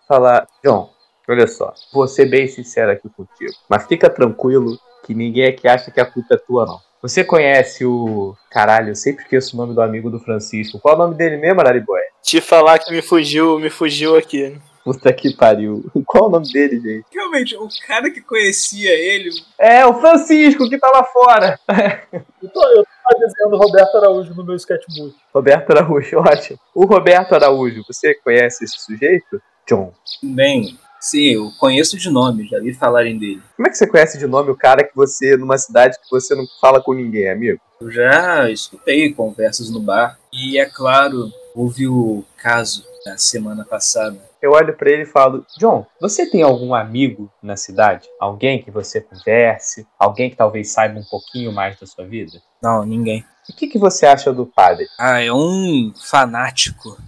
falar, John, olha só, vou ser bem sincero aqui contigo, mas fica tranquilo que ninguém aqui acha que a culpa é tua, não. Você conhece o. Caralho, eu sempre esqueço o nome do amigo do Francisco. Qual é o nome dele mesmo, Arariboy? Te falar que me fugiu, me fugiu aqui. Puta que pariu. *laughs* Qual é o nome dele, gente? Realmente, o cara que conhecia ele. É, o Francisco, que tá lá fora. *laughs* Eu tô, eu tô desenhando Roberto Araújo no meu sketchbook. Roberto Araújo, *laughs* ótimo. O Roberto Araújo, você conhece esse sujeito? John? Bem, sim, eu conheço de nome, já vi falarem dele. Como é que você conhece de nome o cara que você, numa cidade que você não fala com ninguém, amigo? Eu já escutei conversas no bar e, é claro, houve o caso na semana passada. Eu olho pra ele e falo: John, você tem algum amigo na cidade? Alguém que você converse? Alguém que talvez saiba um pouquinho mais da sua vida? Não, ninguém. E o que, que você acha do padre? Ah, é um fanático.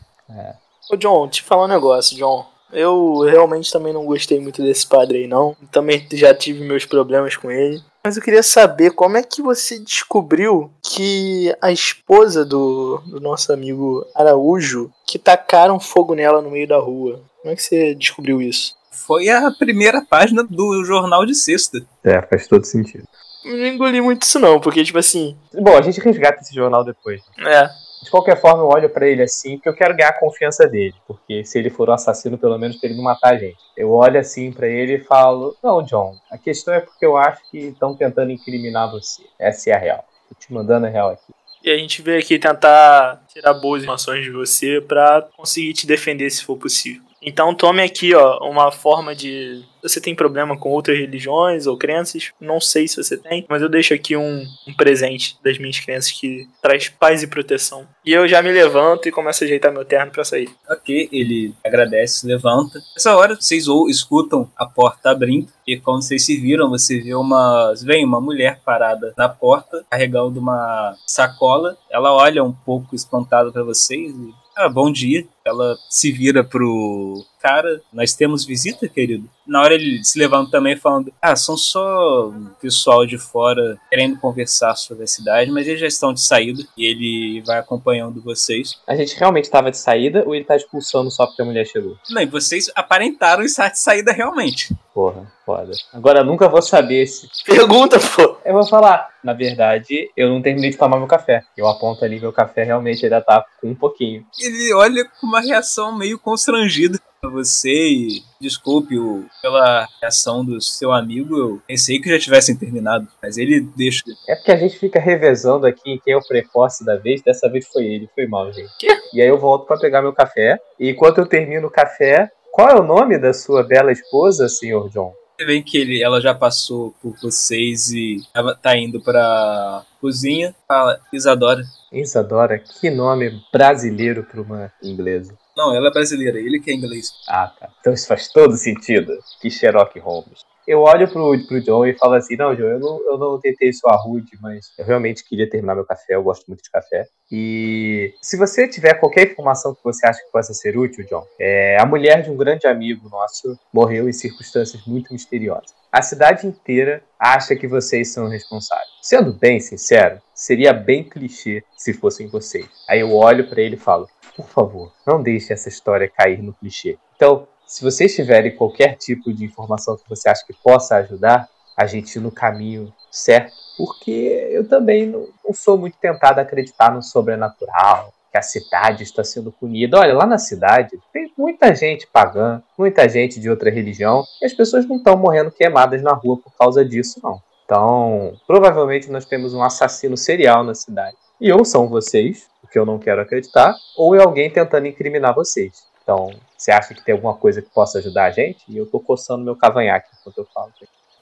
Ô, John, te falar um negócio, John. Eu realmente também não gostei muito desse padre aí, não. Também já tive meus problemas com ele. Mas eu queria saber como é que você descobriu que a esposa do, do nosso amigo Araújo, que tacaram fogo nela no meio da rua. Como é que você descobriu isso? Foi a primeira página do jornal de sexta. É, faz todo sentido. Eu não engoli muito isso não, porque tipo assim, Bom, a gente resgata esse jornal depois. é, De qualquer forma, eu olho pra ele assim, porque eu quero ganhar a confiança dele. Porque se ele for o assassino, pelo menos pra ele não matar a gente. Eu olho assim pra ele e falo: Não, John, a questão é porque eu acho que estão tentando incriminar você. Essa é a real. Tô te mandando a real aqui. E a gente veio aqui tentar tirar boas informações de você pra conseguir te defender se for possível. Então tome aqui, ó, uma forma de. Você tem problema com outras religiões ou crenças? Não sei se você tem, mas eu deixo aqui um, um presente das minhas crenças que traz paz e proteção. E eu já me levanto e começo a ajeitar meu terno pra sair. Ok, ele agradece, levanta. Nessa hora, vocês ou escutam a porta abrindo. E quando vocês se viram, você vê uma. Vem uma mulher parada na porta, carregando uma sacola. Ela olha um pouco espantada pra vocês e. Ah, bom dia. Ela se vira pro cara. Nós temos visita, querido? Na hora ele se levanta também falando: Ah, são só um pessoal de fora querendo conversar sobre a cidade, mas eles já estão de saída e ele vai acompanhando vocês. A gente realmente estava de saída ou ele tá expulsando só porque a mulher chegou? Não, e vocês aparentaram estar de saída realmente. Porra, foda. Agora eu nunca vou saber se. Pergunta, pô! Eu vou falar. Na verdade, eu não terminei de tomar meu café. Eu aponto ali meu café, realmente ainda tá com um pouquinho. Ele olha com uma reação meio constrangida pra você e desculpe o, pela reação do seu amigo. Eu pensei que já tivessem terminado, mas ele deixa. É porque a gente fica revezando aqui quem é o precoce da vez. Dessa vez foi ele, foi mal, gente. Quê? E aí eu volto pra pegar meu café. E enquanto eu termino o café, qual é o nome da sua bela esposa, senhor John? Você vê que ele, ela já passou por vocês e tá indo pra cozinha. Fala, Isadora. Isadora, que nome brasileiro pra uma inglesa. Não, ela é brasileira, ele que é inglês. Ah, tá. Então isso faz todo sentido. Que Sherlock Holmes. Eu olho pro, pro John e falo assim, não, John, eu não, eu não tentei soar rude, mas eu realmente queria terminar meu café, eu gosto muito de café. E se você tiver qualquer informação que você acha que possa ser útil, John, é, a mulher de um grande amigo nosso morreu em circunstâncias muito misteriosas. A cidade inteira acha que vocês são responsáveis. Sendo bem sincero, seria bem clichê se fossem vocês. Aí eu olho pra ele e falo, por favor, não deixe essa história cair no clichê. Então, se vocês tiverem qualquer tipo de informação que você acha que possa ajudar a gente no caminho certo, porque eu também não, não sou muito tentado a acreditar no sobrenatural, que a cidade está sendo punida. Olha, lá na cidade tem muita gente pagã, muita gente de outra religião, e as pessoas não estão morrendo queimadas na rua por causa disso, não. Então, provavelmente nós temos um assassino serial na cidade. E ou são vocês, o que eu não quero acreditar, ou é alguém tentando incriminar vocês. Então, você acha que tem alguma coisa que possa ajudar a gente? E eu tô coçando meu cavanhaque enquanto eu falo.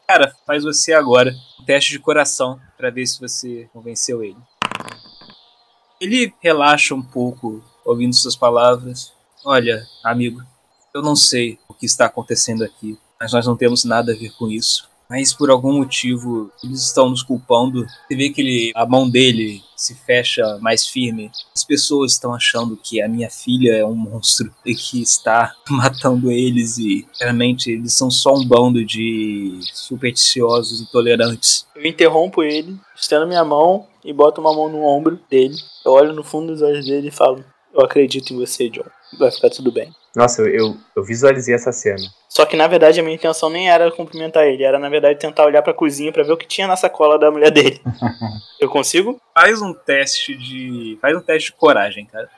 Cara, faz você agora um teste de coração pra ver se você convenceu ele. Ele relaxa um pouco ouvindo suas palavras. Olha, amigo, eu não sei o que está acontecendo aqui, mas nós não temos nada a ver com isso. Mas por algum motivo eles estão nos culpando. Você vê que ele, a mão dele se fecha mais firme. As pessoas estão achando que a minha filha é um monstro e que está *laughs* matando eles e realmente eles são só um bando de supersticiosos intolerantes. Eu interrompo ele, estendo minha mão e boto uma mão no ombro dele. Eu olho no fundo dos olhos dele e falo: Eu acredito em você, John. Vai ficar tudo bem. Nossa, eu, eu, eu visualizei essa cena. Só que na verdade a minha intenção nem era cumprimentar ele, era na verdade tentar olhar pra cozinha pra ver o que tinha na sacola da mulher dele. *laughs* Eu consigo? Faz um teste de. Faz um teste de coragem, cara.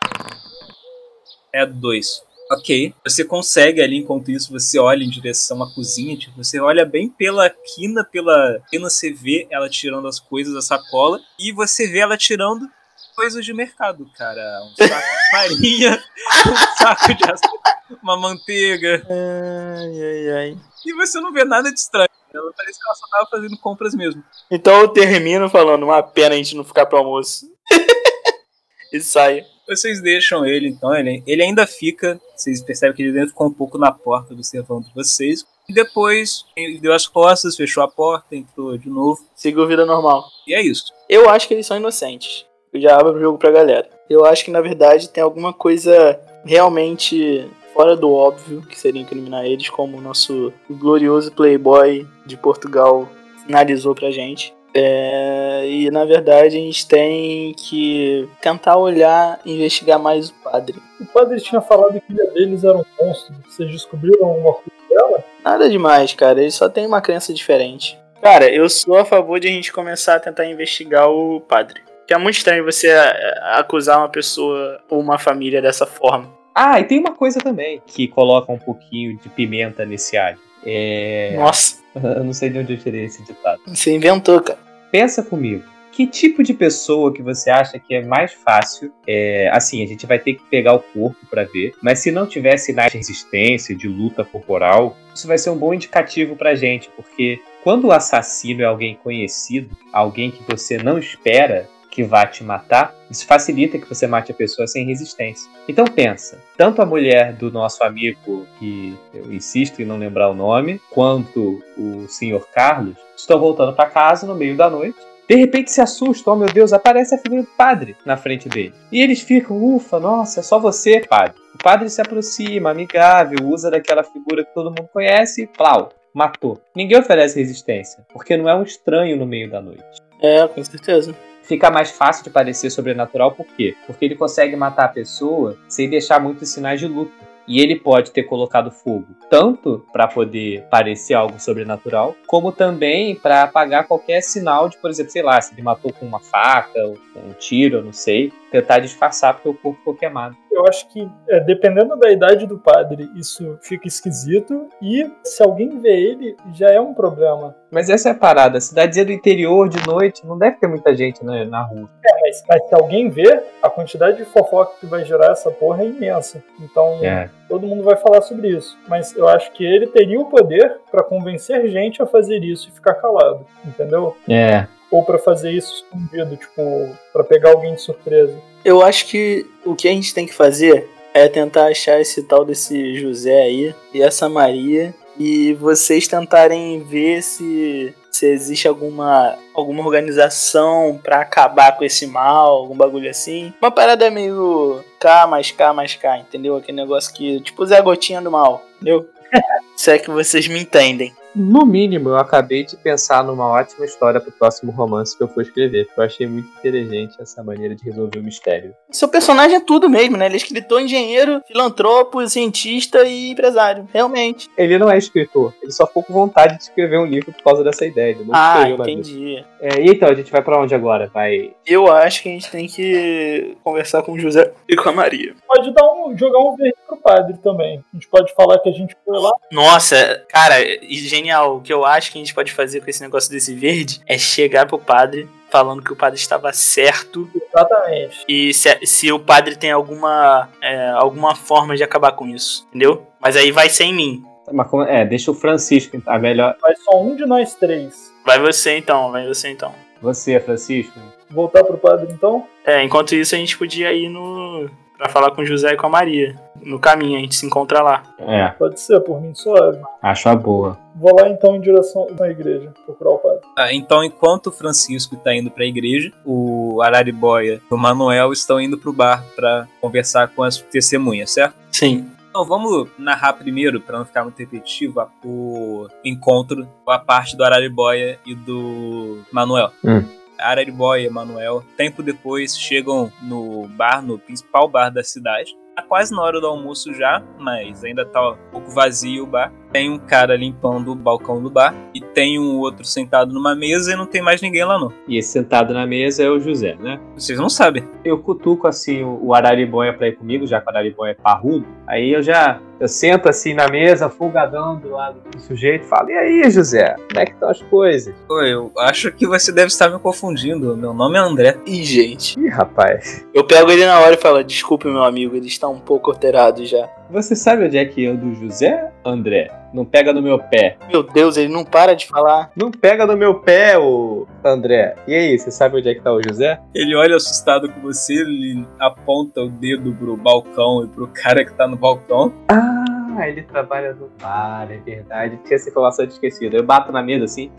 É dois. Ok. Você consegue ali, enquanto isso, você olha em direção à cozinha. Tipo, você olha bem pela quina, pela quina, você vê ela tirando as coisas da sacola. E você vê ela tirando coisas de mercado, cara. Um saco de farinha, um saco de açúcar. uma manteiga. Ai, ai, ai. E você não vê nada de estranho. Ela parece que ela só tava fazendo compras mesmo. Então eu termino falando, uma pena a gente não ficar pro almoço. *laughs* e saio. Vocês deixam ele, então, ele, ele ainda fica. Vocês percebem que ele dentro ficou um pouco na porta observando vocês. E depois ele deu as costas, fechou a porta, entrou de novo. Sigo vida normal. E é isso. Eu acho que eles são inocentes. Eu já abro o jogo pra galera. Eu acho que na verdade tem alguma coisa realmente fora do óbvio que seria incriminar eles, como o nosso glorioso Playboy de Portugal sinalizou pra gente. É, e na verdade a gente tem que tentar olhar e investigar mais o padre. O padre tinha falado que a filha deles era um monstro. Vocês descobriram alguma coisa dela? Nada demais, cara. Ele só tem uma crença diferente. Cara, eu sou a favor de a gente começar a tentar investigar o padre. Que é muito estranho você é, acusar uma pessoa ou uma família dessa forma. Ah, e tem uma coisa também que coloca um pouquinho de pimenta nesse alho. É. Nossa, *laughs* Eu não sei de onde eu tirei esse ditado. você inventou, cara. Pensa comigo. Que tipo de pessoa que você acha que é mais fácil? É, assim, a gente vai ter que pegar o corpo pra ver, mas se não tiver sinais de resistência, de luta corporal, isso vai ser um bom indicativo pra gente, porque quando o assassino é alguém conhecido, alguém que você não espera que vá te matar, isso facilita que você mate a pessoa sem resistência. Então pensa, tanto a mulher do nosso amigo, que eu insisto em não lembrar o nome, quanto o senhor Carlos, estão voltando para casa no meio da noite. De repente se assustam, oh meu Deus, aparece a figura do padre na frente dele. E eles ficam, ufa, nossa, é só você, padre. O padre se aproxima, amigável, usa daquela figura que todo mundo conhece e plau, matou. Ninguém oferece resistência, porque não é um estranho no meio da noite É, com certeza. Fica mais fácil de parecer sobrenatural, por quê? Porque ele consegue matar a pessoa sem deixar muitos sinais de luta. E ele pode ter colocado fogo tanto para poder parecer algo sobrenatural, como também para apagar qualquer sinal de, por exemplo, sei lá, se ele matou com uma faca ou com um tiro, não sei, tentar disfarçar porque o corpo ficou queimado. Eu acho que, é, dependendo da idade do padre, isso fica esquisito. E se alguém vê ele, já é um problema. Mas essa é a parada, cidadezinha do interior de noite, não deve ter muita gente né, na rua. É, mas, mas se alguém vê, a quantidade de fofoca que vai gerar essa porra é imensa. Então, É. todo mundo vai falar sobre isso. Mas eu acho que ele teria o poder pra convencer gente a fazer isso e ficar calado, entendeu? É. Ou pra fazer isso escondido, tipo, pra pegar alguém de surpresa. Eu acho que o que a gente tem que fazer é tentar achar esse tal desse José aí e essa Maria e vocês tentarem ver se, se existe alguma, alguma organização pra acabar com esse mal, algum bagulho assim. Uma parada meio K mais K mais K, entendeu? Aquele negócio que, tipo, Zé Gotinha do mal, entendeu? *laughs* se é que vocês me entendem. No mínimo, eu acabei de pensar numa ótima história pro próximo romance que eu for escrever, porque eu achei muito inteligente essa maneira de resolver o mistério. Seu personagem é tudo mesmo, né? Ele é escritor, engenheiro, filantropo, cientista e empresário. Realmente. Ele não é escritor, ele só ficou com vontade de escrever um livro por causa dessa ideia. Ele não Ah, entendi. É, e então, a gente vai pra onde agora? Vai. Eu acho que a gente tem que conversar com o José e com a Maria. Pode dar um, jogar um verde pro padre também. A gente pode falar que a gente foi lá. Nossa, cara, e genial. O que eu acho que a gente pode fazer com esse negócio desse verde é chegar pro padre falando que o padre estava certo Exatamente. e se, se o padre tem alguma, é, alguma forma de acabar com isso, entendeu? Mas aí vai ser em mim. Mas como- É, deixa o Francisco, a melhor. Mas só um de nós três. Vai você então, vai você então. Você, Francisco. Voltar pro padre então? É, enquanto isso a gente podia ir no. Pra falar com o José e com a Maria. No caminho, a gente se encontra lá. É, Pode ser, por mim suave. acho a boa. Vou lá então em direção à igreja, procurar o padre. Tá, então, enquanto o Francisco está indo para a igreja, o Araribóia e o Manuel estão indo pro bar para conversar com as testemunhas, certo? Sim. Então vamos narrar primeiro, para não ficar muito repetitivo, o encontro, a parte do Araribóia e do Manuel. Hum. Araribóia e Manuel, tempo depois, chegam no bar, no principal bar da cidade. Tá quase na hora do almoço já, mas ainda tá um pouco vazio o bar. Tem um cara limpando o balcão do bar e tem um outro sentado numa mesa e não tem mais ninguém lá não. E esse sentado na mesa é o José, né? Vocês não sabem. Eu cutuco assim o Araribóia pra ir comigo, já que o Araribóia é parrudo. Aí eu já eu sento assim na mesa, folgadão do lado do sujeito, e falo: E aí, José? Como é que estão as coisas? Pô, eu acho que você deve estar me confundindo. Meu nome é André. Ih, gente. Ih, rapaz. Eu pego ele na hora e falo, desculpe meu amigo, ele está um pouco alterado já. Você sabe onde é que eu do José, André? Não pega no meu pé. Meu Deus, ele não para de falar. Não pega no meu pé, ô André. E aí, você sabe onde é que tá o José? Ele olha assustado com você, ele aponta o dedo pro balcão e pro cara que tá no balcão. Ah, ele trabalha no bar, é verdade. Tinha essa informação esquecida. Eu bato na mesa assim.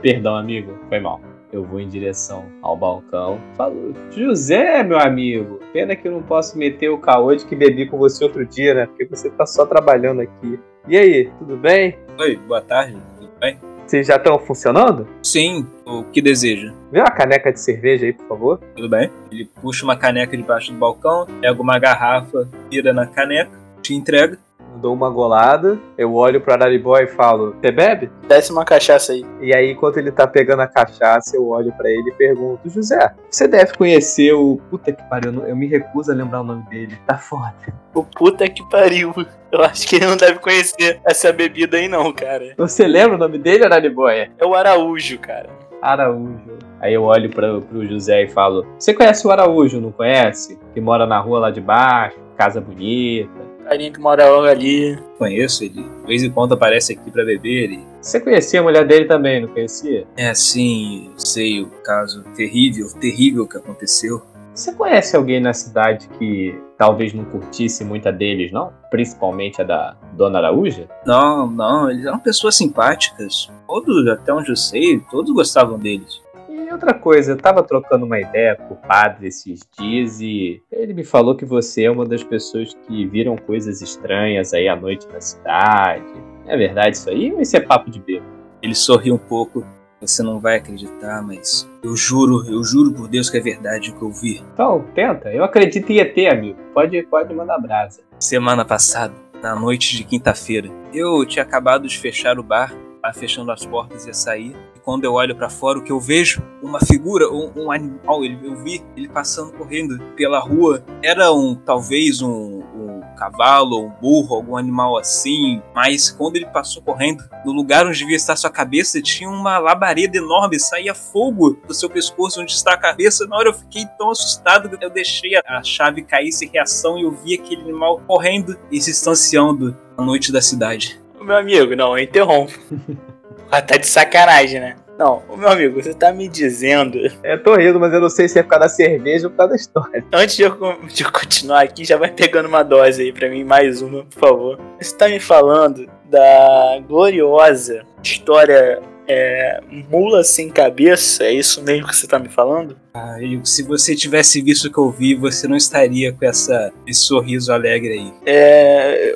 Perdão, amigo. Foi mal. Eu vou em direção ao balcão. Falo, José, meu amigo. Pena que eu não posso meter o caô de que bebi com você outro dia, né? Porque você tá só trabalhando aqui. E aí, tudo bem? Oi, boa tarde, tudo bem? Vocês já estão funcionando? Sim, o que deseja? Vê uma caneca de cerveja aí, por favor. Tudo bem? Ele puxa uma caneca debaixo do balcão, pega uma garrafa, tira na caneca, te entrega. Dou uma golada, eu olho pro Araribó e falo, você bebe? Desce uma cachaça aí. E aí, enquanto ele tá pegando a cachaça, eu olho pra ele e pergunto, José, você deve conhecer o... Puta que pariu, eu me recuso a lembrar o nome dele. Tá foda. O puta que pariu. Eu acho que ele não deve conhecer essa bebida aí não, cara. Você lembra o nome dele, Araribóia? É o Araújo, cara. Araújo. Aí eu olho pra, pro José e falo: Você conhece o Araújo, não conhece? Que mora na rua lá de baixo, casa bonita. Carinha que mora logo ali. Conheço ele, de vez em quando aparece aqui pra beber e... Você conhecia a mulher dele também, não conhecia? É assim, eu sei o caso terrível, terrível que aconteceu. Você conhece alguém na cidade que talvez não curtisse muita deles, não? Principalmente a da Dona Araúja? Não, não, eles eram pessoas simpáticas. Todos, até onde eu sei, todos gostavam deles. Outra coisa, eu tava trocando uma ideia com o padre esses dias e ele me falou que você é uma das pessoas que viram coisas estranhas aí à noite na cidade. É verdade isso aí ou isso é papo de bêbado? Ele sorri um pouco. Você não vai acreditar, mas eu juro, eu juro por Deus que é verdade o que eu vi. Então, tenta. Eu acredito em ET, amigo. Pode, pode mandar brasa. Semana passada, na noite de quinta-feira, eu tinha acabado de fechar o bar, tava fechando as portas e ia sair. Quando eu olho pra fora, o que eu vejo? Uma figura, um, um animal. Eu vi ele passando correndo pela rua. Era um, talvez um, um cavalo, um burro, algum animal assim. Mas quando ele passou correndo, no lugar onde devia estar sua cabeça, tinha uma labareda enorme, saía fogo do seu pescoço onde está a cabeça. Na hora eu fiquei tão assustado que eu deixei a- chave cair sem reação e eu vi aquele animal correndo e se distanciando na noite da cidade. Meu amigo, não, eu interrompo. *laughs* Ah, tá de sacanagem, né? Não, meu amigo, você tá me dizendo. É, tô rindo, mas eu não sei se é por causa da cerveja ou por causa da história. Antes de eu, de eu continuar aqui, já vai pegando uma dose aí pra mim, mais uma, por favor. Você tá me falando da gloriosa história é, Mula Sem Cabeça? É isso mesmo que você tá me falando? Ah, e se você tivesse visto o que eu vi, você não estaria com essa, esse sorriso alegre aí. É.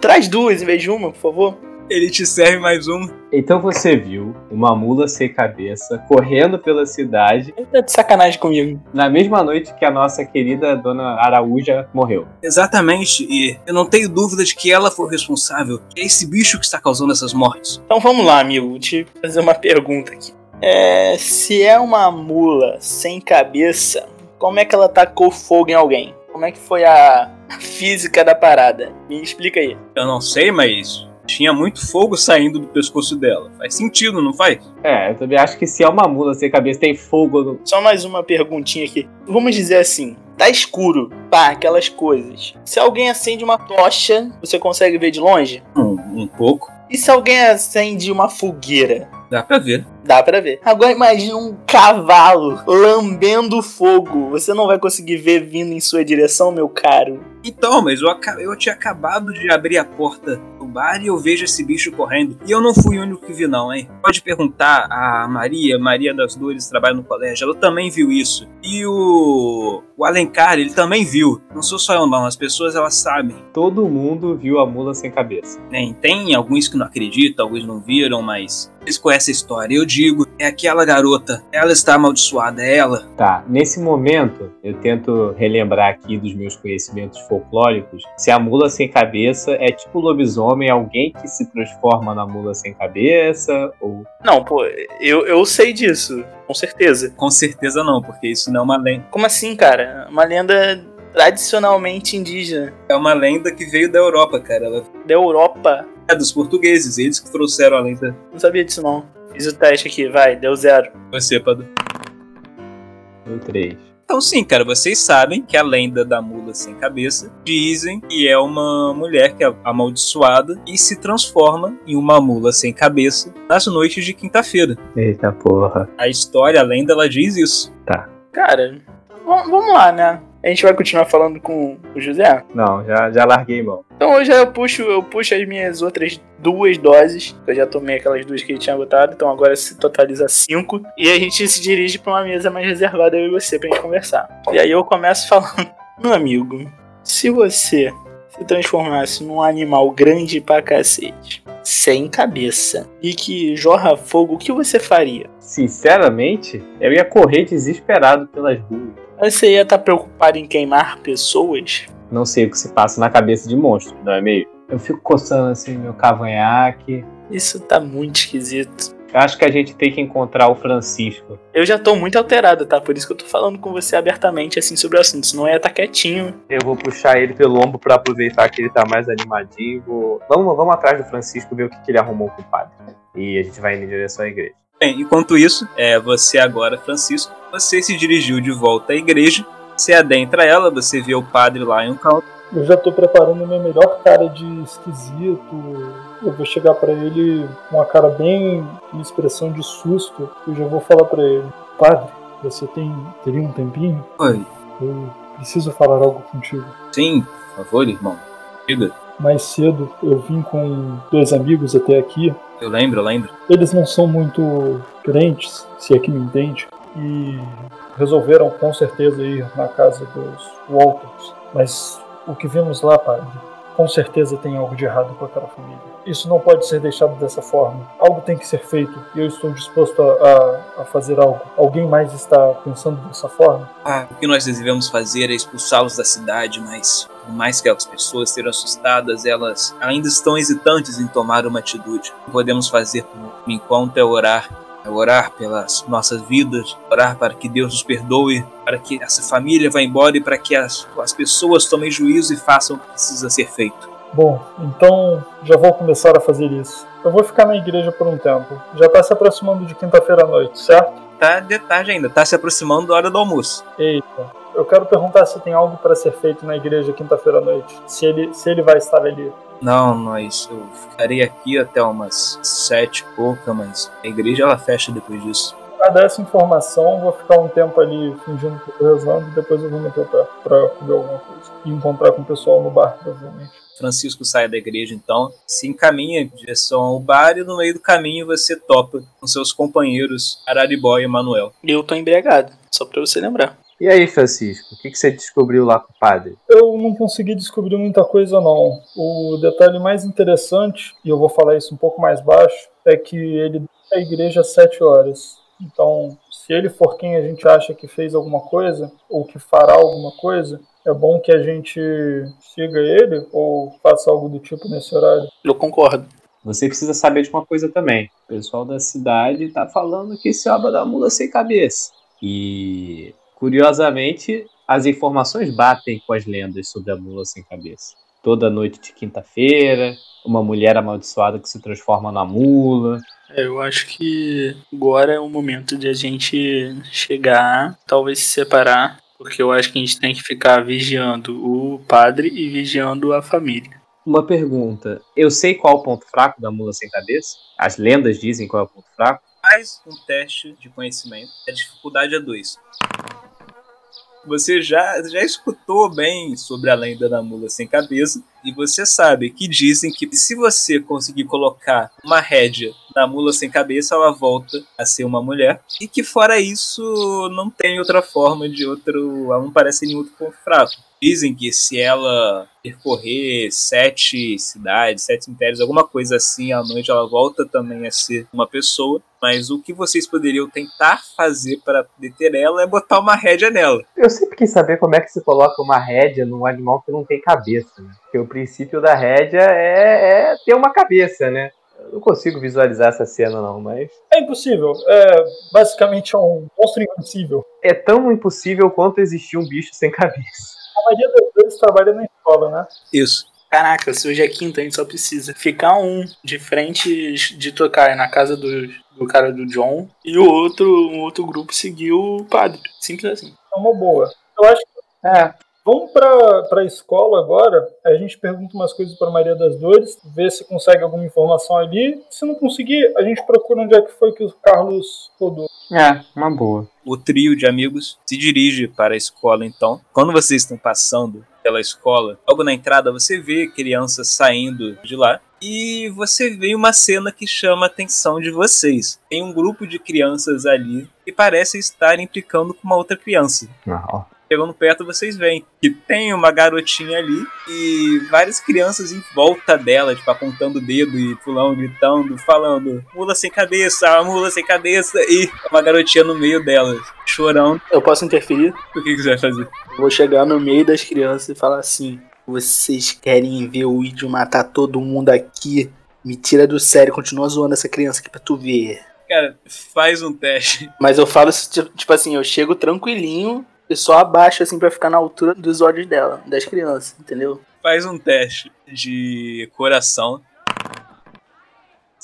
Traz duas em vez de uma, por favor. Ele te serve mais um. Então você viu uma mula sem cabeça correndo pela cidade Ele tá de sacanagem comigo. na mesma noite que a nossa querida Dona Araúja morreu. Exatamente, e eu não tenho dúvida de que ela foi o responsável. É esse bicho que está causando essas mortes. Então vamos lá, amigo. Vou te fazer uma pergunta aqui. É, se é uma mula sem cabeça, como é que ela tacou fogo em alguém? Como é que foi a física da parada? Me explica aí. Eu não sei, mas tinha muito fogo saindo do pescoço dela. Faz sentido, não faz? É, eu também acho que se é uma mula sem cabeça, tem fogo no. Só mais uma perguntinha aqui. Vamos dizer assim, tá escuro, pá, aquelas coisas. Se alguém acende uma tocha, você consegue ver de longe? Um, um pouco. E se alguém acende uma fogueira? Dá pra ver. Dá pra ver. Agora imagina um cavalo lambendo fogo. Você não vai conseguir ver vindo em sua direção, meu caro. Então, mas eu, eu tinha acabado de abrir a porta do bar e eu vejo esse bicho correndo. E eu não fui o único que vi, não, hein? Pode perguntar a Maria, Maria das Dores, trabalha no colégio, ela também viu isso. E o, o Alencar, ele também viu. Não sou só eu, não, as pessoas elas sabem. Todo mundo viu a mula sem cabeça. Tem, tem alguns que não acreditam, alguns não viram, mas eles conhecem a história. Eu digo, é aquela garota, ela está amaldiçoada, é ela. Tá, nesse momento eu tento relembrar aqui dos meus conhecimentos folclóricos se a mula sem cabeça é tipo lobisomem, alguém que se transforma na mula sem cabeça, ou. Não, pô, eu, eu sei disso, com certeza. Com certeza não, porque isso não é uma lenda. Como assim, cara? Uma lenda tradicionalmente indígena. É uma lenda que veio da Europa, cara. Ela Da Europa. é dos portugueses, eles que trouxeram a lenda. Não sabia disso, não. Fiz o teste aqui, vai, deu zero. Você, Padu. ou três. Então sim, cara, vocês sabem que a lenda da mula sem cabeça dizem que é uma mulher que é amaldiçoada e se transforma em uma mula sem cabeça nas noites de quinta-feira. Eita porra. A história, a lenda, ela diz isso. Cara, v- vamos lá, né? A gente vai continuar falando com o José? Não, já, já larguei mão. Então hoje eu puxo, eu puxo as minhas outras duas doses. Eu já tomei aquelas duas que ele tinha botado, então agora se totaliza cinco. E a gente se dirige pra uma mesa mais reservada, eu e você, pra gente conversar. E aí eu começo falando, *laughs* meu amigo, se você se transformasse num animal grande pra cacete, sem cabeça, e que jorra fogo, o que você faria? Sinceramente, eu ia correr desesperado pelas ruas. Você ia estar preocupado em queimar pessoas? Não sei o que se passa na cabeça de monstro, não é meio? Eu fico coçando assim meu cavanhaque. Isso tá muito esquisito. Eu acho que a gente tem que encontrar o Francisco. Eu já tô muito alterado, tá? Por isso que eu tô falando com você abertamente, assim, sobre o assunto. Senão eu ia estar quietinho. Eu vou puxar ele pelo ombro pra aproveitar que ele tá mais animadinho. Vamos, vamos atrás do Francisco ver o que, que ele arrumou com o padre. E a gente vai indo em direção à igreja. Bem, enquanto isso, é, você agora, Francisco, você se dirigiu de volta à igreja, você adentra ela, você vê o padre lá em um canto. Eu já tô preparando minha melhor cara de esquisito. Eu vou chegar pra ele com uma cara bem. uma expressão de susto. Eu já vou falar pra ele: Padre, você tem. teria um tempinho? Oi, Eu preciso falar algo contigo. sim, por favor, irmão. Diga. Mais cedo eu vim com dois amigos até aqui. Eu lembro, eu lembro. Eles não são muito crentes, se é que me entende, e resolveram com certeza ir na casa dos Waltons. Mas o que vimos lá, padre, com certeza tem algo de errado com aquela família. Isso não pode ser deixado dessa forma. Algo tem que ser feito e eu estou disposto a, a- a fazer algo. Alguém mais está pensando dessa forma? Ah, o que nós devemos fazer é expulsá-los da cidade, mas por mais que as pessoas estejam assustadas, elas ainda estão hesitantes em tomar uma atitude. O que podemos fazer por enquanto é orar. É orar pelas nossas vidas, orar para que Deus nos perdoe, para que essa família vá embora e para que as, as pessoas tomem juízo e façam o que precisa ser feito. Bom, então já vou começar a fazer isso. Eu vou ficar na igreja por um tempo. Já está se aproximando de quinta-feira à noite, certo? Tá de tarde ainda, tá se aproximando da hora do almoço. Eita. Eu quero perguntar se tem algo para ser feito na igreja quinta-feira à noite. Se ele, se ele vai estar ali. Não, nós eu ficarei aqui até umas sete e pouca, mas a igreja ela fecha depois disso. Pra dar essa informação, vou ficar um tempo ali fingindo que eu tô rezando e depois eu vou meter o pé pra comer alguma coisa. E encontrar com o pessoal no bar, provavelmente. Francisco sai da igreja então, se encaminha em direção ao bar e no meio do caminho você topa com seus companheiros Araribó e Manuel. E eu tô embriagado, só pra você lembrar. E aí, Francisco, o que, que você descobriu lá com o padre? Eu não consegui descobrir muita coisa, não. O detalhe mais interessante, e eu vou falar isso um pouco mais baixo, é que ele deixa a igreja às 7 horas. Então, se ele for quem a gente acha que fez alguma coisa, ou que fará alguma coisa, é bom que a gente siga ele ou faça algo do tipo nesse horário. Eu concordo. Você precisa saber de uma coisa também. O pessoal da cidade tá falando que esse obra da mula sem cabeça. E, curiosamente, as informações batem com as lendas sobre a mula sem cabeça. Toda noite de quinta-feira, uma mulher amaldiçoada que se transforma na mula. É, eu acho que agora é o momento de a gente chegar, talvez se separar, porque eu acho que a gente tem que ficar vigiando o padre e vigiando a família. Uma pergunta. Eu sei qual o ponto fraco da mula sem cabeça? As lendas dizem qual é o ponto fraco? Faz um teste de conhecimento. A dificuldade é 2. Você já, já escutou bem sobre a lenda da mula sem cabeça e você sabe que dizem que se você conseguir colocar uma rédea na mula sem cabeça, ela volta a ser uma mulher. E que fora isso, não tem outra forma de outro. Ela não parece nenhum outro ponto fraco. Dizem que se ela percorrer sete cidades, sete impérios, alguma coisa assim, à noite ela volta também a ser uma pessoa. Mas o que vocês poderiam tentar fazer para deter ela é botar uma rédea nela. Eu sempre quis saber como é que se coloca uma rédea num animal que não tem cabeça, né? Porque o princípio da rédea é, é ter uma cabeça, né? Eu não consigo visualizar essa cena não, mas É impossível. É basicamente é um monstro invencível. é tão impossível quanto existir um bicho sem cabeça. A maioria das vezes trabalha na escola, né? Isso. Caraca, se hoje é quinta, a gente só precisa ficar um de frente de tocar na casa do, do cara do John e o outro, um outro grupo seguir o padre. Simples assim. é uma boa. Eu acho que É, Vamos para a escola agora. A gente pergunta umas coisas para Maria das Dores, vê se consegue alguma informação ali. Se não conseguir, a gente procura onde é que foi que o Carlos rodou. é, uma boa. O trio de amigos se dirige para a escola então. Quando vocês estão passando pela escola, logo na entrada você vê crianças saindo de lá e você vê uma cena que chama a atenção de vocês. Tem um grupo de crianças ali que parecem estar implicando com uma outra criança. Não. Chegando perto, vocês veem que tem uma garotinha ali e várias crianças em volta dela, tipo, apontando o dedo e pulando, gritando, falando mula sem cabeça, mula sem cabeça, e uma garotinha no meio delas, chorando. Eu posso interferir? O que, que você vai fazer? Eu vou chegar no meio das crianças e falar assim: Vocês querem ver o Idio matar todo mundo aqui? Me tira do sério, continua zoando essa criança aqui pra tu ver. Cara, faz um teste. Mas eu falo, tipo tipo assim, eu chego tranquilinho só abaixo assim pra ficar na altura dos olhos dela, das crianças, entendeu? Faz um teste de coração.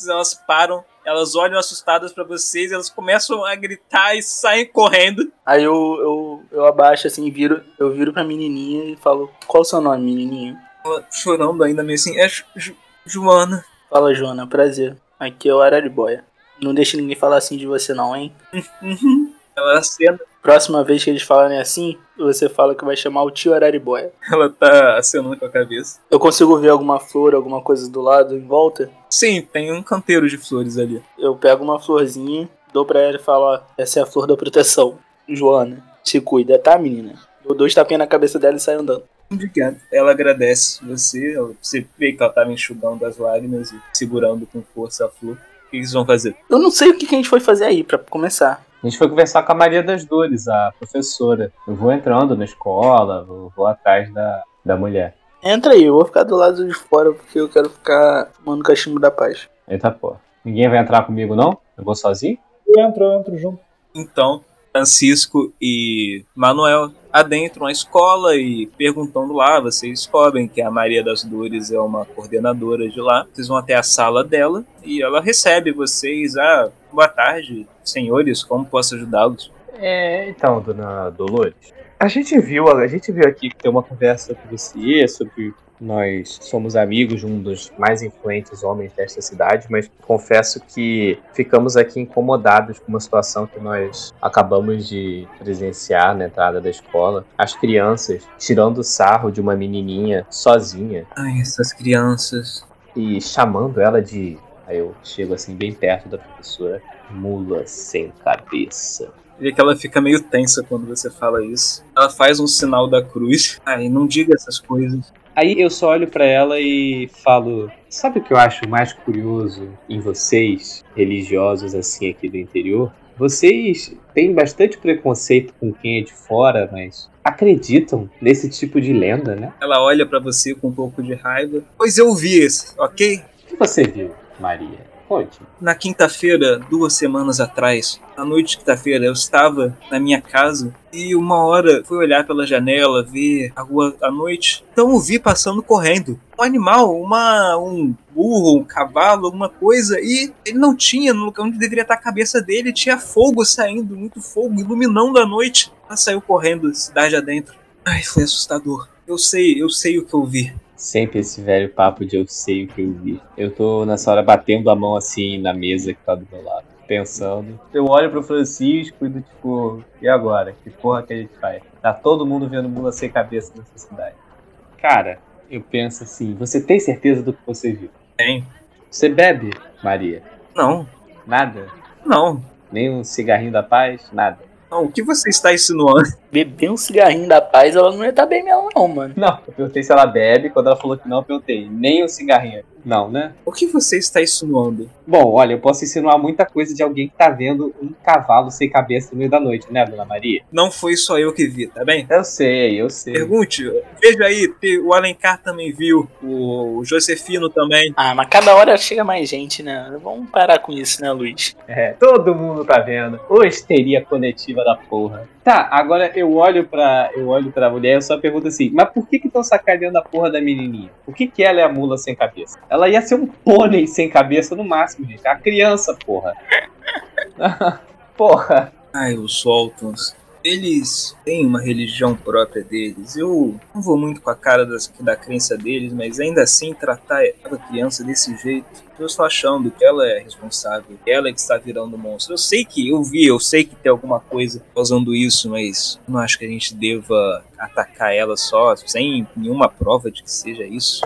Elas param, elas olham assustadas pra vocês, elas começam a gritar e saem correndo. Aí eu, eu, eu abaixo assim, viro, eu viro pra menininha e falo: Qual o seu nome, menininha? Ela chorando ainda meio assim, é Ju- Joana. Fala, Joana, prazer. Aqui é o Araribóia. Não deixe ninguém falar assim de você, não, hein? Uhum. Ela acena, Próxima vez que eles falarem assim, você fala que vai chamar o tio Araribóia. ela tá acenando com a cabeça. Eu consigo ver alguma flor, alguma coisa do lado, em volta? Sim, tem um canteiro de flores ali. Eu pego uma florzinha, dou pra ela e falo: Ó, essa é a flor da proteção. Joana, se cuida, tá, menina? Dou dois tapinhas na cabeça dela e saio andando. Obrigado. Ela agradece você, você vê que ela tava enxugando as lágrimas e segurando com força a flor. O que eles vão fazer? Eu não sei o que que a gente foi fazer aí, pra começar. A gente foi conversar com a Maria das Dores, a professora. Eu vou entrando na escola, vou, vou atrás da, da mulher. Entra aí, eu vou ficar do lado de fora porque eu quero ficar tomando cachimbo da paz. Eita porra. Ninguém vai entrar comigo, não? Eu vou sozinho? Eu entro, eu entro junto. Então, Francisco e Manuel adentram a escola e perguntando lá, vocês descobrem que a Maria das Dores é uma coordenadora de lá. Vocês vão até a sala dela e ela recebe vocês. Ah, boa tarde, senhores, como posso ajudá-los? É, então, dona Dolores. A gente viu, a gente viu aqui que tem uma conversa com você sobre nós somos amigos de um dos mais influentes homens desta cidade, mas confesso que ficamos aqui incomodados com uma situação que nós acabamos de presenciar na entrada da escola. As crianças tirando sarro de uma menininha sozinha Ai, essas crianças. e chamando ela de. Aí eu chego assim bem perto da professora. Mula sem cabeça. Vê que ela fica meio tensa quando você fala isso. Ela faz um sinal da cruz. Ai, não diga essas coisas. Aí eu só olho pra ela e falo: Sabe o que eu acho mais curioso em vocês, religiosos assim aqui do interior? Vocês têm bastante preconceito com quem é de fora, mas acreditam nesse tipo de lenda, né? Ela olha pra você com um pouco de raiva. Pois eu vi esse, ok? O que você viu, Maria? Na quinta-feira, duas semanas atrás, à noite de quinta-feira, eu estava na minha casa e uma hora fui olhar pela janela, ver a rua à noite. Então eu vi passando correndo. Um animal, uma, um burro, um cavalo, alguma coisa, e ele não tinha no lugar onde deveria estar a cabeça dele, tinha fogo saindo, muito fogo, iluminando a noite. Ela saiu correndo, cidade adentro. Ai, foi assustador. Eu sei, eu sei o que eu vi. Sempre esse velho papo de eu sei o que eu vi. Eu tô nessa hora batendo a mão assim na mesa que tá do meu lado, pensando. Eu olho pro Francisco e do tipo, e agora? Que porra que a gente faz? Tá todo mundo vendo mula sem cabeça nessa cidade. Cara, eu penso assim, você tem certeza do que você viu? Tem? Você bebe, Maria? Não, Nada? não. Nem um cigarrinho da paz? Nada. Não, o que você está insinuando? Beber um cigarrinho da paz, ela não ia estar bem mesmo, não, mano. Não, eu perguntei se ela bebe, quando ela falou que não, eu perguntei, nem um cigarrinho. Não, né? O que você está insinuando? Bom, olha, eu posso insinuar muita coisa de alguém que tá vendo um cavalo sem cabeça no meio da noite, né, dona Maria? Não foi só eu que vi, tá bem? Eu sei, eu sei. Pergunte, veja aí, o Alencar também viu, o Josefino também. Ah, mas cada hora chega mais gente, né? Vamos parar com isso, né, Luiz? É, todo mundo tá vendo. Ô histeria coletiva da porra. Tá, agora eu olho pra, eu olho pra mulher e eu só pergunto assim, mas por que que estão sacaneando a porra da menininha? Por que que ela é a mula sem cabeça? Ela ia ser um pônei sem cabeça no máximo, gente. A criança, porra. *laughs* porra. Ai, os Waltons. Eles têm uma religião própria deles. Eu não vou muito com a cara das, da crença deles, mas ainda assim tratar a criança desse jeito. Eu estou achando que ela é responsável, ela é que está virando monstro. Eu sei que eu vi, eu sei que tem alguma coisa causando isso, mas não acho que a gente deva atacar ela só sem nenhuma prova de que seja isso.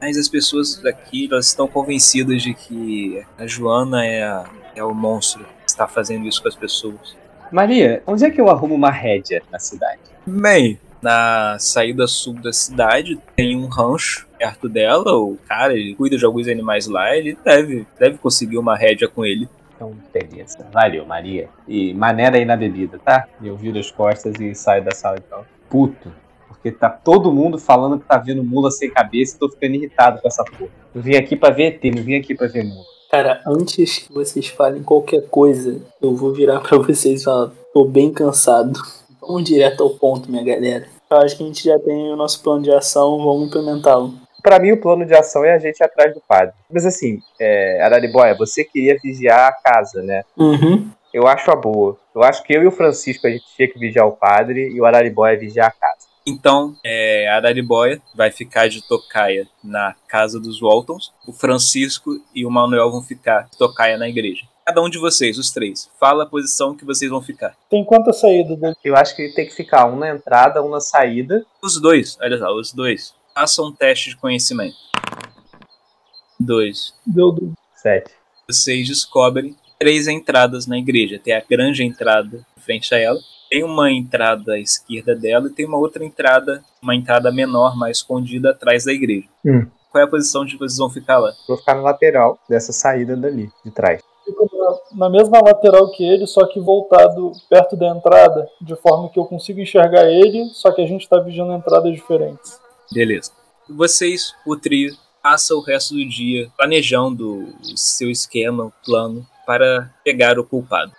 Mas as pessoas daqui elas estão convencidas de que a Joana é, a, é o monstro que está fazendo isso com as pessoas. Maria, onde é que eu arrumo uma rédea na cidade? Bem, na saída sul da cidade tem um rancho perto dela. O cara, ele cuida de alguns animais lá, ele deve, deve conseguir uma rédea com ele. Então, beleza. Valeu, Maria. E maneira aí na bebida, tá? Eu viro as costas e saio da sala então. Puto. Porque tá todo mundo falando que tá vendo mula sem cabeça e tô ficando irritado com essa porra. Eu vim aqui pra ver ET, não vim aqui pra ver mula. Cara, antes que vocês falem qualquer coisa, eu vou virar pra vocês e falar: tô bem cansado. Vamos direto ao ponto, minha galera. Eu acho que a gente já tem o nosso plano de ação, vamos implementá-lo. Pra mim, o plano de ação é a gente ir atrás do padre. Mas assim, é, Araribóia, você queria vigiar a casa, né? Uhum. Eu acho a boa. Eu acho que eu e o Francisco a gente tinha que vigiar o padre e o Araribóia vigiar a casa. Então, é, a Araribóia vai ficar de tocaia na casa dos Waltons, o Francisco e o Manuel vão ficar de tocaia na igreja. Cada um de vocês, os três, fala a posição que vocês vão ficar. Tem quantas saídas dele? Eu acho que tem que ficar um na entrada, um na saída. Os dois, olha só, os dois. Façam um teste de conhecimento. Dois. Deu do... Sete. Vocês descobrem três entradas na igreja. Tem a grande entrada em frente a ela, tem uma entrada à esquerda dela e tem uma outra entrada, uma entrada menor, mais escondida atrás da igreja. Hum. Qual é a posição de vocês vão ficar lá? Vou ficar na lateral dessa saída dali, de trás. Fico na, na mesma lateral que ele, só que voltado perto da entrada, de forma que eu consigo enxergar ele, só que a gente tá vigiando entradas diferentes. Beleza. Vocês, o trio, passa o resto do dia planejando o seu esquema, o plano, para pegar o culpado.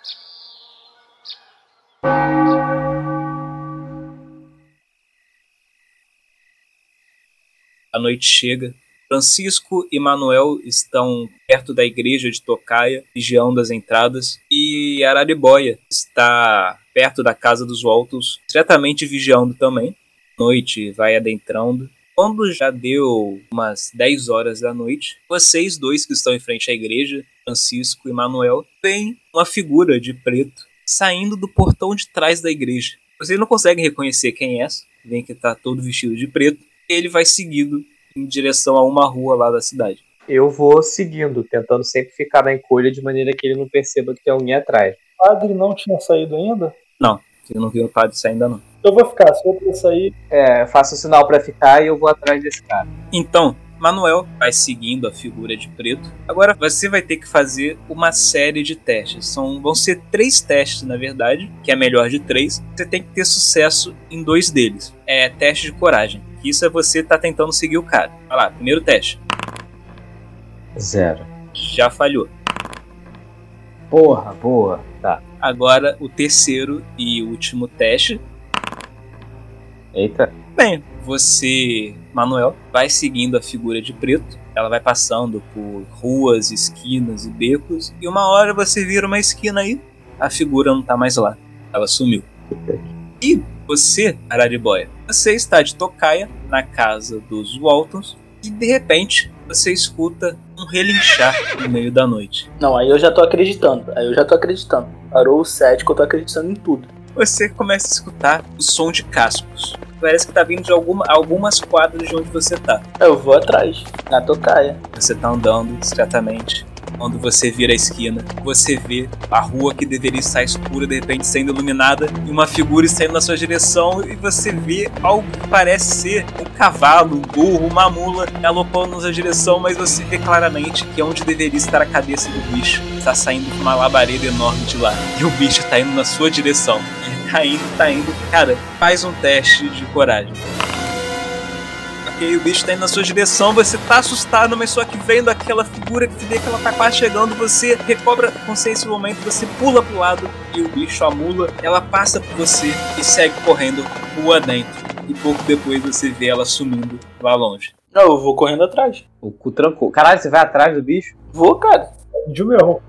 A noite chega. Francisco e Manuel estão perto da igreja de Tocaia, vigiando as entradas, e Araribóia está perto da casa dos Waltons, diretamente vigiando também. Noite vai adentrando. Quando já deu umas 10 horas da noite, vocês dois que estão em frente à igreja, Francisco e Manuel, veem uma figura de preto saindo do portão de trás da igreja. Vocês não conseguem reconhecer quem é, vem que está todo vestido de preto, e ele vai seguindo em direção a uma rua lá da cidade. Eu vou seguindo, tentando sempre ficar na encolha de maneira que ele não perceba que tem alguém atrás. O padre não tinha saído ainda? Não, eu não vi o padre sair ainda não. Eu vou ficar, se eu sair. É, faço o sinal para ficar e eu vou atrás desse cara. Então, Manuel vai seguindo a figura de preto. Agora você vai ter que fazer uma série de testes. São, vão ser três testes, na verdade, que é melhor de três. Você tem que ter sucesso em dois deles. É teste de coragem. Isso é você tá tentando seguir o cara. Vai lá, primeiro teste. Zero. Já falhou. Porra, boa. Tá. Agora o terceiro e último teste. Eita. Bem, você, Manuel, vai seguindo a figura de preto. Ela vai passando por ruas, esquinas e becos. E uma hora você vira uma esquina aí, a figura não tá mais lá. Ela sumiu. E você, Araribóia, você está de tocaia na casa dos Waltons e de repente você escuta um relinchar no meio da noite. Não, aí eu já tô acreditando. Aí eu já tô acreditando. Parou o que eu tô acreditando em tudo. Você começa a escutar o som de cascos. Parece que tá vindo de alguma, algumas quadras de onde você tá. Eu vou atrás, na tocaia. Você tá andando discretamente. Quando você vira a esquina, você vê a rua que deveria estar escura de repente sendo iluminada e uma figura saindo na sua direção e você vê algo que parece ser um cavalo, um burro, uma mula galopando na sua direção, mas você vê claramente que é onde deveria estar a cabeça do bicho. Está saindo uma labareda enorme de lá e o bicho está indo na sua direção. Tá indo, tá indo. Cara, faz um teste de coragem. Ok, o bicho tá indo na sua direção, você tá assustado, mas só que vendo aquela figura que vê que ela tá quase chegando, você recobra consciência no momento, você pula pro lado e o bicho, a mula, ela passa por você e segue correndo rua dentro. E pouco depois você vê ela sumindo lá longe. Não, eu vou correndo atrás. O cu trancou. Caralho, você vai atrás do bicho? Vou, cara. De meu.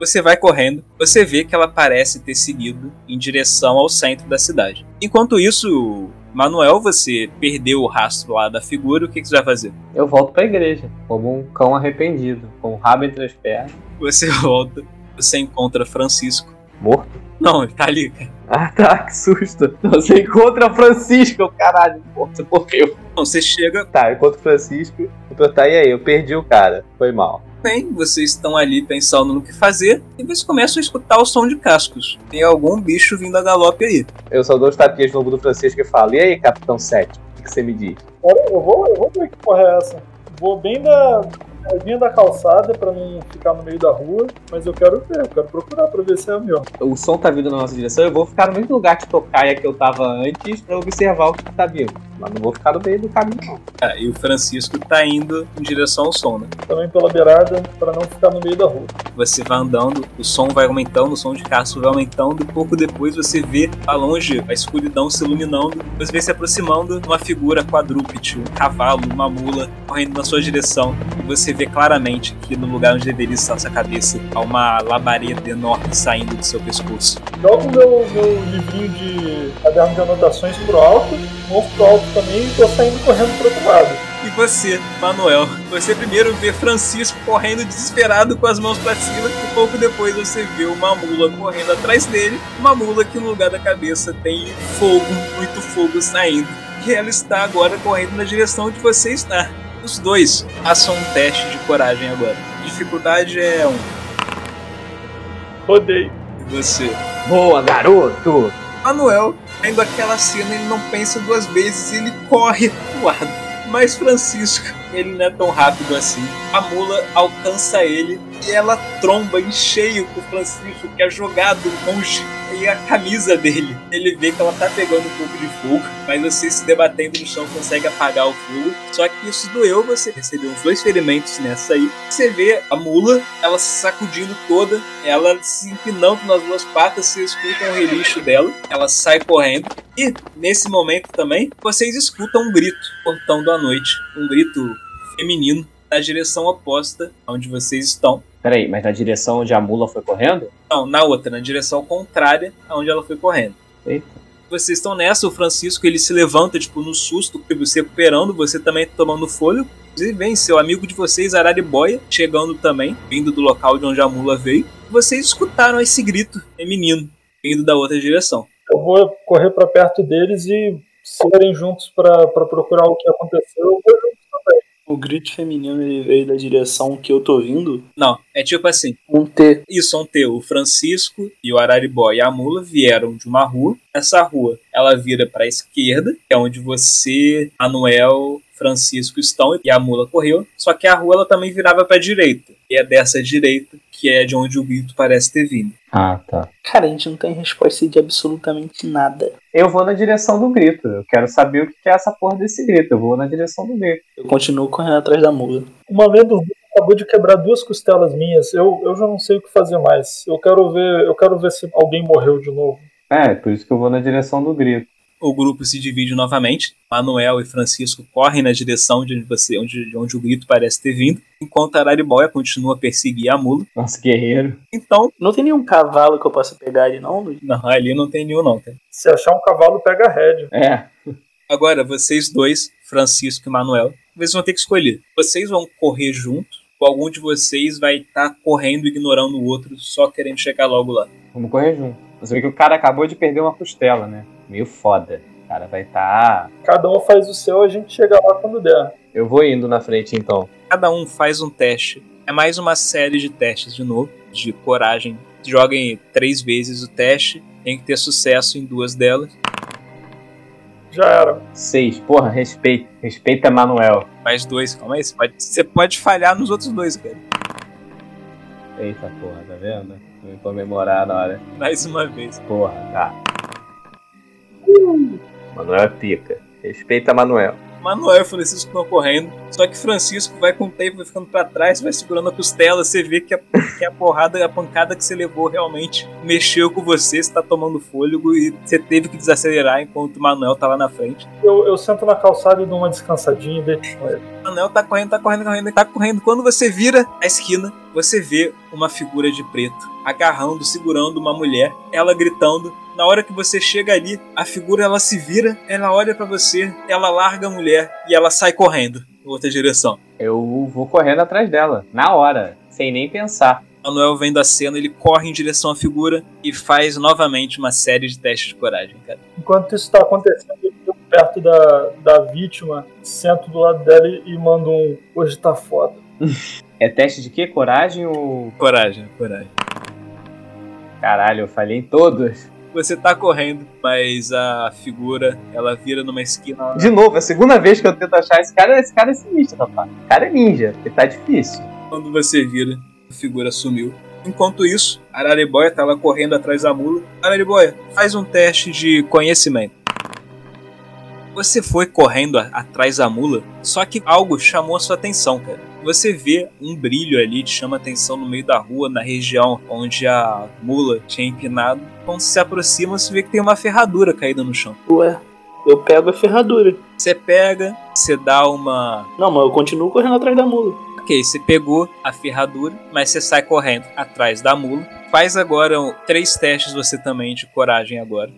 Você vai correndo, você vê que ela parece ter seguido em direção ao centro da cidade. Enquanto isso, Manuel, você perdeu o rastro lá da figura, o que, que você vai fazer? Eu volto pra igreja, como um cão arrependido, com o rabo entre as pernas. Você *laughs* volta, você encontra Francisco. Morto? Não, ele tá ali, cara. *laughs* Ah tá, que susto. Você encontra Francisco, caralho, você morreu. Não, você chega, Tá, eu encontro Francisco. Eu tá, e aí? Eu perdi o cara. Foi mal. bem, vocês estão ali pensando no que fazer, e vocês começam a escutar o som de cascos. Tem algum bicho vindo a galope aí. Eu só dou os tapinhas no ombro do Francisco e falo: E aí, Capitão 7? O que, que você me diz? Olha, eu vou, eu vou ver que porra é essa. Vou bem da na linha da calçada pra não ficar no meio da rua, mas eu quero ver, eu quero procurar pra ver se é o meu. O som tá vindo na nossa direção. Eu vou ficar no mesmo lugar que tocaia que eu tava antes pra observar o que tá vindo. Mas não vou ficar no meio do caminho, não. Ah, e o Francisco tá indo em direção ao som, né? Também pela beirada pra não ficar no meio da rua. Você vai andando, o som vai aumentando, o som de casco vai aumentando, e pouco depois você vê a longe a escuridão se iluminando, você vê se aproximando uma figura quadrúpede, um cavalo, uma mula, correndo na sua direção. E você vê claramente que no lugar onde deveria estar sua cabeça, há uma labareda enorme saindo do seu pescoço. Jogo meu, meu livrinho de caderno de anotações pro alto, move pro alto também e tô saindo correndo pro outro lado. E você, Manuel, você primeiro vê Francisco correndo desesperado com as mãos pra cima, e pouco depois você vê uma mula correndo atrás dele, uma mula que no lugar da cabeça tem fogo, muito fogo saindo. E ela está agora correndo na direção onde você está. Os dois façam um teste de coragem agora. Dificuldade é um. Rodei. E você? Boa, garoto! Manuel, vendo aquela cena, ele não pensa duas vezes, ele corre pro lado. Mas Francisco, ele não é tão rápido assim. A mula alcança ele e ela tromba em cheio com o Francisco, que é jogado longe. E a camisa dele, ele vê que ela tá pegando um pouco de fogo, mas você se debatendo no chão consegue apagar o fogo. Só que isso doeu, você recebeu uns dois ferimentos nessa aí. Você vê a mula, ela se sacudindo toda, ela se empinando nas duas patas, você escuta um relincho dela, ela sai correndo. E nesse momento também, vocês escutam um grito cortando a noite, um grito feminino na direção oposta onde vocês estão. Peraí, mas na direção onde a mula foi correndo? Não, na outra, na direção contrária aonde ela foi correndo. Eita. Vocês estão nessa, o Francisco ele se levanta, tipo, no susto, se recuperando, você também tomando fôlego. Inclusive vem seu amigo de vocês, Araribóia, chegando também, vindo do local de onde a mula veio. Vocês escutaram esse grito feminino, vindo da outra direção. Eu vou correr pra perto deles e se forem juntos pra pra procurar o que aconteceu, eu vou. O grito feminino ele veio da direção que eu tô vindo. Não, é tipo assim, Um T. Isso, ontem o Francisco e o Araribó e a Mula vieram de uma rua. Essa rua, ela vira para a esquerda, que é onde você, Manuel, Francisco estão e a Mula correu. Só que a rua ela também virava para a direita. E é dessa direita que é de onde o grito parece ter vindo. Ah, tá. Cara, a gente não tem resposta de absolutamente nada. Eu vou na direção do grito. Eu quero saber o que é essa porra desse grito. Eu vou na direção do grito. Eu continuo correndo atrás da mula. Uma lenda acabou de quebrar duas costelas minhas. Eu, eu já não sei o que fazer mais. Eu quero ver, eu quero ver se alguém morreu de novo. É, por isso que eu vou na direção do grito. O grupo se divide novamente. Manuel e Francisco correm na direção de onde, você, onde, de onde o grito parece ter vindo, enquanto a Araribóia continua a perseguir a mula. Nosso guerreiro. Então, Não tem nenhum cavalo que eu possa pegar ali, não, Luiz? não, ali não tem nenhum não, tá? Se achar um cavalo, pega a rédea. É. Agora, vocês dois, Francisco e Manuel, vocês vão ter que escolher. Vocês vão correr junto, ou algum de vocês vai estar correndo, ignorando o outro, só querendo chegar logo lá. Vamos correr junto. Você vê que o cara acabou de perder uma costela, né? Meio foda. O cara vai tá. Cada um faz o seu, a gente chega lá quando der. Eu vou indo na frente então. Cada um faz um teste. É mais uma série de testes de novo, de coragem. Joguem três vezes o teste, tem que ter sucesso em duas delas. Já era. Seis. Porra, respeita. Respeita Manuel. Mais dois, calma aí, você pode, você pode falhar nos outros dois, cara. Eita porra, tá vendo? Vou me comemorar na hora. Mais uma vez. Porra, tá. Manuel é pica. Respeita Manuel. Manuel e Francisco estão correndo, só que Francisco vai com o tempo, vai ficando pra trás, vai segurando a costela, você vê que a, que a porrada, a pancada que você levou realmente mexeu com você, você tá tomando fôlego e você teve que desacelerar enquanto o Manuel tá lá na frente. Eu, eu sento na calçada e dou uma descansadinha e deixo. O Manuel tá correndo, tá correndo, correndo, tá correndo. Quando você vira a esquina, você vê uma figura de preto agarrando, segurando uma mulher, ela gritando. Na hora que você chega ali, a figura ela se vira, ela olha para você, ela larga a mulher e ela sai correndo em outra direção. Eu vou correndo atrás dela, na hora, sem nem pensar. Manuel vendo a cena, ele corre em direção à figura e faz novamente uma série de testes de coragem, cara. Enquanto isso tá acontecendo, eu fico perto da, da vítima, sento do lado dela e mando um hoje tá foda. *laughs* É teste de quê? Coragem ou. Coragem, coragem. Caralho, eu falhei em todos. Você tá correndo, mas a figura, ela vira numa esquina. De novo, é a segunda vez que eu tento achar esse cara. Esse cara é sinistro, rapaz. O cara é ninja, ele tá difícil. Quando você vira, a figura sumiu. Enquanto isso, a Araribóia tá lá correndo atrás da mula. Araribóia, faz um teste de conhecimento. Você foi correndo atrás da mula, só que algo chamou a sua atenção, cara. Você vê um brilho ali, te chama atenção no meio da rua, na região onde a mula tinha empinado. Quando se aproxima, você vê que tem uma ferradura caída no chão. Ué, eu pego a ferradura. Você pega, você dá uma. Não, mas eu continuo correndo atrás da mula. Ok, você pegou a ferradura, mas você sai correndo atrás da mula. Faz agora três testes você também de coragem agora.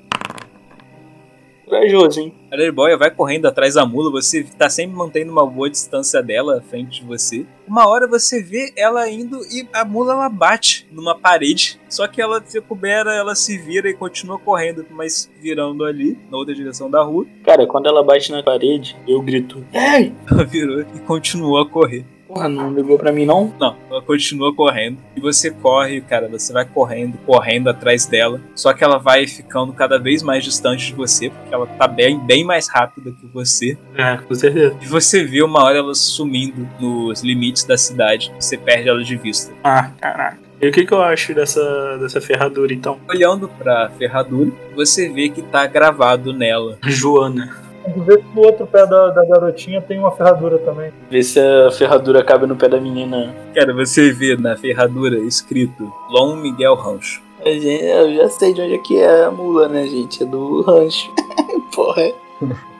Corajoso, hein? A Araribóia vai correndo atrás da mula, você tá sempre mantendo uma boa distância dela à frente de você. Uma hora você vê ela indo e a mula ela bate numa parede. Só que ela se recupera, ela se vira e continua correndo, mas virando ali, na outra direção da rua. Cara, quando ela bate na parede, eu grito: Ei! Ela virou e continuou a correr. Porra, não ligou pra mim não? Não, ela continua correndo. E você corre, cara, você vai correndo, correndo atrás dela. Só que ela vai ficando cada vez mais distante de você, porque ela tá bem, bem mais rápida que você. É, com certeza. E você vê uma hora ela sumindo nos limites da cidade. Você perde ela de vista. Ah, caraca. E o que, que eu acho dessa, dessa ferradura então? Olhando pra ferradura, você vê que tá gravado nela. Joana. Tem que ver se no outro pé da, da garotinha tem uma ferradura também. Vê se a ferradura cabe no pé da menina. Cara, você vê na ferradura escrito Lom Miguel Rancho. A gente- Eu já sei de onde é que é a mula, né, gente? É do rancho. *laughs* Porra.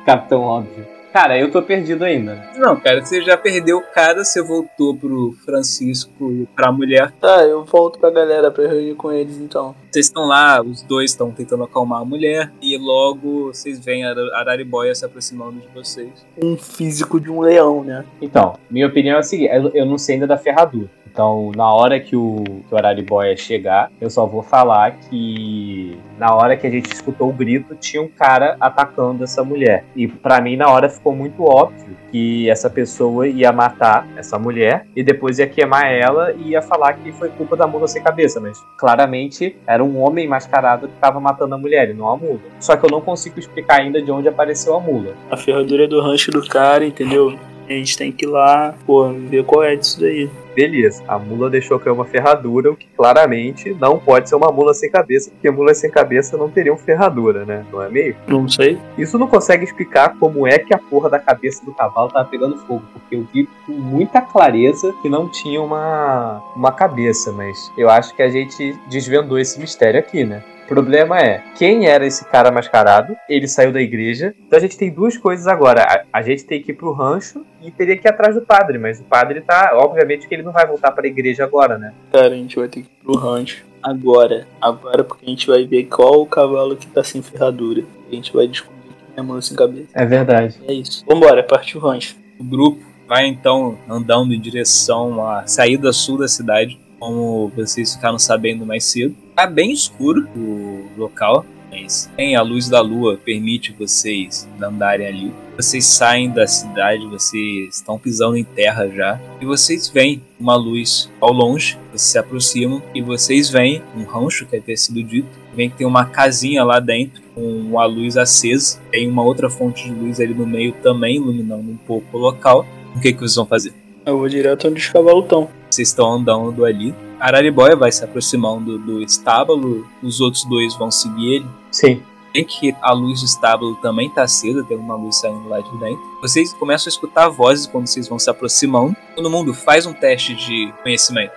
Capitão óbvio. Cara, eu tô perdido ainda. Não, cara, você já perdeu o cara, você voltou pro Francisco e pra mulher. Tá, eu volto pra galera pra reunir com eles então. Vocês estão lá, os dois estão tentando acalmar a mulher, e logo vocês veem a Araribóia se aproximando de vocês. Um físico de um leão, né? Então, minha opinião é a seguinte: eu, não sei ainda da ferradura. Então, na hora que o, que o Araribóia chegar, eu só vou falar que na hora que a gente escutou o grito, tinha um cara atacando essa mulher. E pra mim, na hora, ficou muito óbvio que essa pessoa ia matar essa mulher e depois ia queimar ela e ia falar que foi culpa da mula sem cabeça. Mas claramente era um homem mascarado que estava matando a mulher e não a mula. Só que eu não consigo explicar ainda de onde apareceu a mula. A ferradura é do rancho do cara, entendeu? A gente tem que ir lá, pô, ver qual é disso daí. Beleza, a mula deixou cair uma ferradura, o que claramente não pode ser uma mula sem cabeça, porque mulas sem cabeça não teriam ferradura, né? Não é meio? Não sei. Isso não consegue explicar como é que a porra da cabeça do cavalo tava pegando fogo, porque eu vi com muita clareza que não tinha uma, uma cabeça, mas eu acho que a gente desvendou esse mistério aqui, né? O problema é, quem era esse cara mascarado? Ele saiu da igreja. Então a gente tem duas coisas agora. A, a gente tem que ir pro rancho e teria que ir atrás do padre, mas o padre tá. Obviamente que ele não vai voltar pra igreja agora, né? Cara, a gente vai ter que ir pro rancho. Agora. Agora porque a gente vai ver qual o cavalo que tá sem ferradura. A gente vai descobrir que é mula sem cabeça. É verdade. É isso. Vambora, partiu o rancho. O grupo vai então andando em direção à saída sul da cidade, como vocês ficaram sabendo mais cedo. Tá bem escuro o local, mas tem a luz da lua permite vocês andarem ali. Vocês saem da cidade, vocês estão pisando em terra já, e vocês veem uma luz ao longe. Vocês se aproximam e vocês veem um rancho que havia sido dito. Vem que tem uma casinha lá dentro com a luz acesa. Tem uma outra fonte de luz ali no meio também iluminando um pouco o local. O que, que vocês vão fazer? Eu vou direto onde os cavalos estão. Vocês estão andando ali. Araribóia vai se aproximando do estábulo. Os outros dois vão seguir ele. Sim. Bem que a luz do estábulo também tá acesa, tem uma luz saindo lá de dentro. Vocês começam a escutar vozes quando vocês vão se aproximando. Todo mundo faz um teste de conhecimento.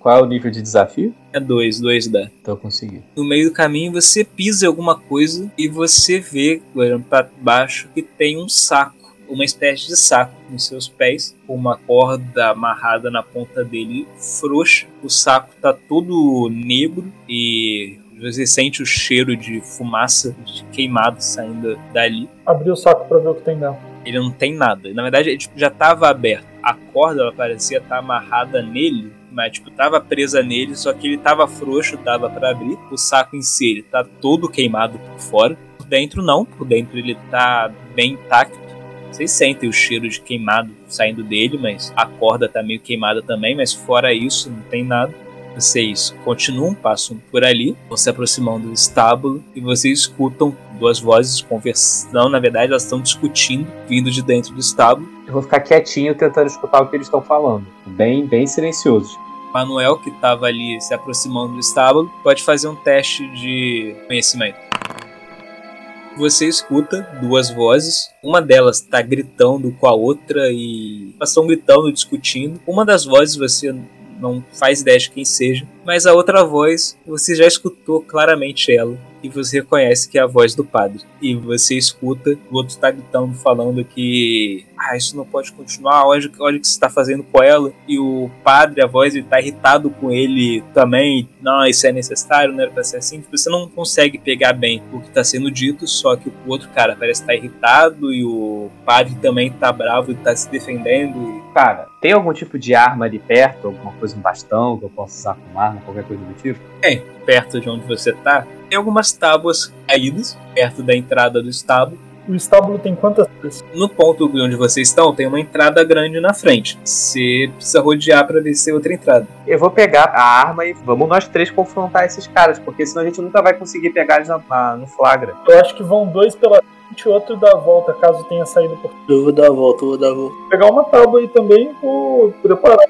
Qual é o nível de desafio? É dois, dois dá. Tô conseguindo. No meio do caminho você pisa em alguma coisa e você vê, olhando pra baixo, que tem um saco uma espécie de saco nos seus pés, com uma corda amarrada na ponta dele frouxa. O saco tá todo negro e você sente o cheiro de fumaça de queimado saindo dali. Abri o saco para ver o que tem dentro. Ele não tem nada. Na verdade, ele tipo, já estava aberto. A corda ela parecia estar amarrada nele, mas tipo tava presa nele, só que ele tava frouxo, dava para abrir. O saco em si, ele tá todo queimado por fora. Por dentro não, por dentro ele tá bem intacto. Vocês sentem o cheiro de queimado saindo dele, mas a corda tá meio queimada também, mas fora isso não tem nada. Vocês continuam, passam por ali, vão se aproximando do estábulo e vocês escutam duas vozes conversando. Na verdade, elas estão discutindo, vindo de dentro do estábulo. Eu vou ficar quietinho tentando escutar o que eles estão falando. Bem, bem silencioso. Manuel, que estava ali se aproximando do estábulo, pode fazer um teste de conhecimento. Você escuta duas vozes, uma delas está gritando com a outra e elas estão gritando, discutindo. Uma das vozes você não faz ideia de quem seja, mas a outra voz você já escutou claramente ela e você reconhece que é a voz do padre. E você escuta o outro está gritando, falando que ah, isso não pode continuar, olha, o que você está fazendo com ela. E o padre, a voz, está irritado com ele também. Não, isso é necessário, não era para ser assim. Você não consegue pegar bem o que está sendo dito, só que o outro cara parece estar tá irritado e o padre também está bravo e está se defendendo. Cara, tem algum tipo de arma ali perto? Alguma coisa, um bastão que eu possa usar como arma, qualquer coisa do tipo? Tem, perto de onde você tá, tem algumas tábuas caídas perto da entrada do estábulo. O estábulo tem quantas No ponto onde vocês estão, tem uma entrada grande na frente. Você precisa rodear para ver se tem outra entrada. Eu vou pegar a arma e vamos nós três confrontar esses caras, porque senão a gente nunca vai conseguir pegar eles na, na, no flagra. Eu acho que vão dois pela e outro dá a volta, caso tenha saído por. Eu vou dar a volta, eu vou dar a volta. Vou pegar uma tábua aí também, vou preparar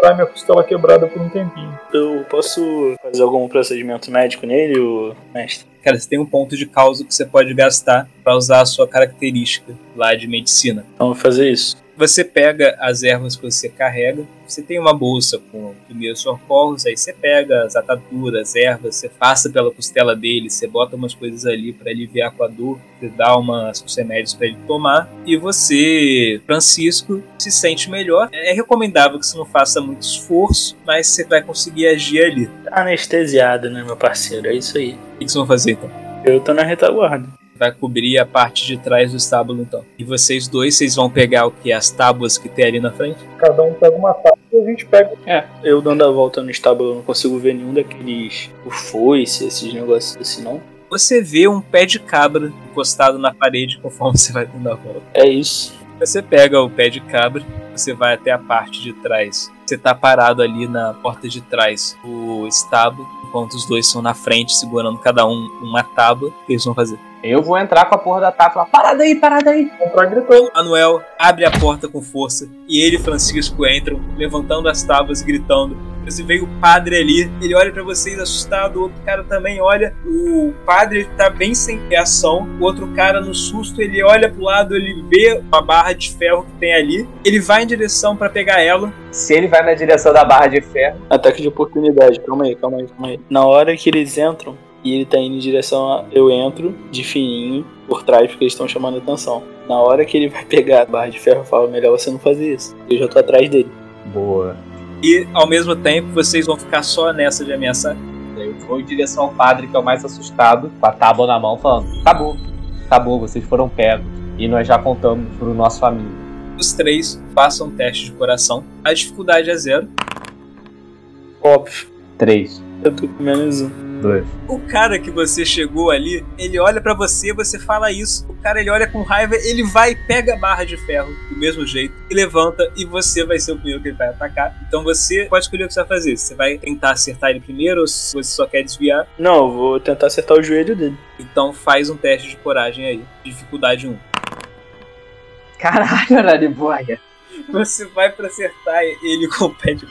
parar minha costela quebrada por um tempinho. Eu posso fazer algum procedimento médico nele, o mestre? Cara, você tem um ponto de causa que você pode gastar para usar a sua característica lá de medicina. Então vou fazer isso. Você pega as ervas que você carrega, você tem uma bolsa com primeiros socorros, aí você pega as ataduras, as ervas, você passa pela costela dele, você bota umas coisas ali para aliviar com a dor, você dá umas remédios para ele tomar, e você, Francisco, se sente melhor. É recomendável que você não faça muito esforço, mas você vai conseguir agir ali. Tá anestesiado, né, meu parceiro? É isso aí. O que vocês vão fazer então? Eu tô na retaguarda vai cobrir a parte de trás do estábulo então. E vocês dois, vocês vão pegar o que? As tábuas que tem ali na frente? Cada um pega uma tábua e a gente pega. É, eu dando a volta no estábulo, eu não consigo ver nenhum daqueles. O foice, esses negócios assim, não. Você vê um pé de cabra encostado na parede conforme *laughs* você vai dando a volta. É isso. Você pega o pé de cabra, você vai até a parte de trás. Você tá parado ali na porta de trás do estábulo, enquanto os dois estão na frente, segurando cada um uma tábua. O que eles vão fazer? Eu vou entrar com a porra da tábua. Parada aí, parada aí. Comprar gritando. Manuel abre a porta com força e ele e Francisco entram, levantando as tábuas e gritando. Você vê o padre ali, ele olha para vocês assustado, o outro cara também olha. O padre tá bem sem reação, o outro cara no susto, ele olha pro lado, ele vê a barra de ferro que tem ali, ele vai em direção para pegar ela. Se ele vai na direção da barra de ferro. Ataque de oportunidade, calma aí, calma aí, calma aí. Na hora que eles entram, e ele tá indo em direção a. Eu entro de fininho por trás porque eles estão chamando atenção. Na hora que ele vai *laughs* pegar a barra de ferro, eu falo: melhor você não fazer isso. Eu já tô atrás dele. Boa. E ao mesmo tempo vocês vão ficar só nessa de ameaçar. Eu vou em direção ao padre, que é o mais assustado, com a tábua na mão, falando: acabou, acabou, vocês foram pegos. E nós já contamos pro nosso amigo. Os três passam um teste de coração. A dificuldade é zero. Óbvio. Três. Eu tô com menos um. Dois. O cara que você chegou ali, ele olha para você, você fala isso. O cara ele olha com raiva, ele vai e pega a barra de ferro do mesmo jeito e levanta e você vai ser o primeiro que ele vai atacar. Então você pode escolher o que você vai fazer. Você vai tentar acertar ele primeiro ou se você só quer desviar. Não, eu vou tentar acertar o joelho dele. Então faz um teste de coragem aí. Dificuldade 1. Caralho, Araribóia. Você vai para acertar ele com o pé de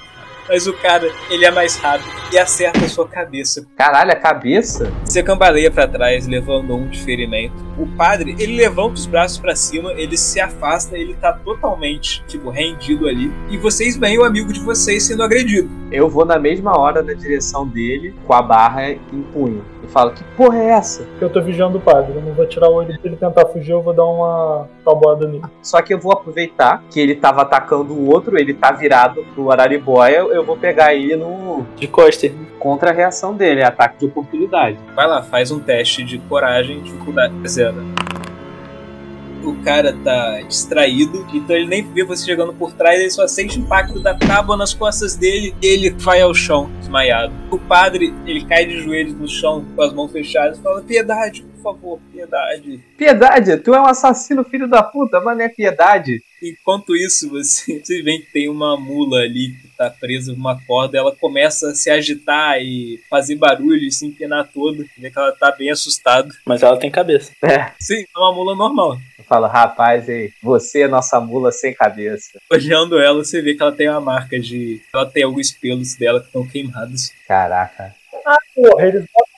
mas o cara, ele é mais rápido e acerta a sua cabeça. Caralho, a cabeça? Você cambaleia para trás, levando um de ferimento. O padre, ele levanta os braços para cima, ele se afasta, ele tá totalmente, tipo, rendido ali. E vocês veem o amigo de vocês sendo agredido. Eu vou na mesma hora na direção dele, com a barra em punho. E falo, que porra é essa? Eu tô vigiando o padre, eu não vou tirar o olho. Se ele tentar fugir, eu vou dar uma tabuada nele. Só que eu vou aproveitar que ele tava atacando o outro, ele tá virado pro Araribóia, eu vou pegar ele no. De costa. Contra a reação dele, é ataque de oportunidade. Vai lá, faz um teste de coragem, dificuldade zero. O cara tá distraído, então ele nem vê você chegando por trás, ele só sente o impacto da tábua nas costas dele e ele vai ao chão, desmaiado. O padre, ele cai de joelhos no chão com as mãos fechadas e fala: Piedade, favor, piedade. Piedade, tu é um assassino, filho da puta, mas não é piedade. Enquanto isso, você, *laughs* você vê que tem uma mula ali que tá presa numa corda, ela começa a se agitar e fazer barulho e se empinar toda. Vê que ela tá bem assustada. Mas ela tem cabeça. É. Sim, é uma mula normal. Eu falo, rapaz, ei, você é nossa mula sem cabeça. Olhando ela, você vê que ela tem uma marca de. Ela tem alguns pelos dela que estão queimados. Caraca. Porra, eles botam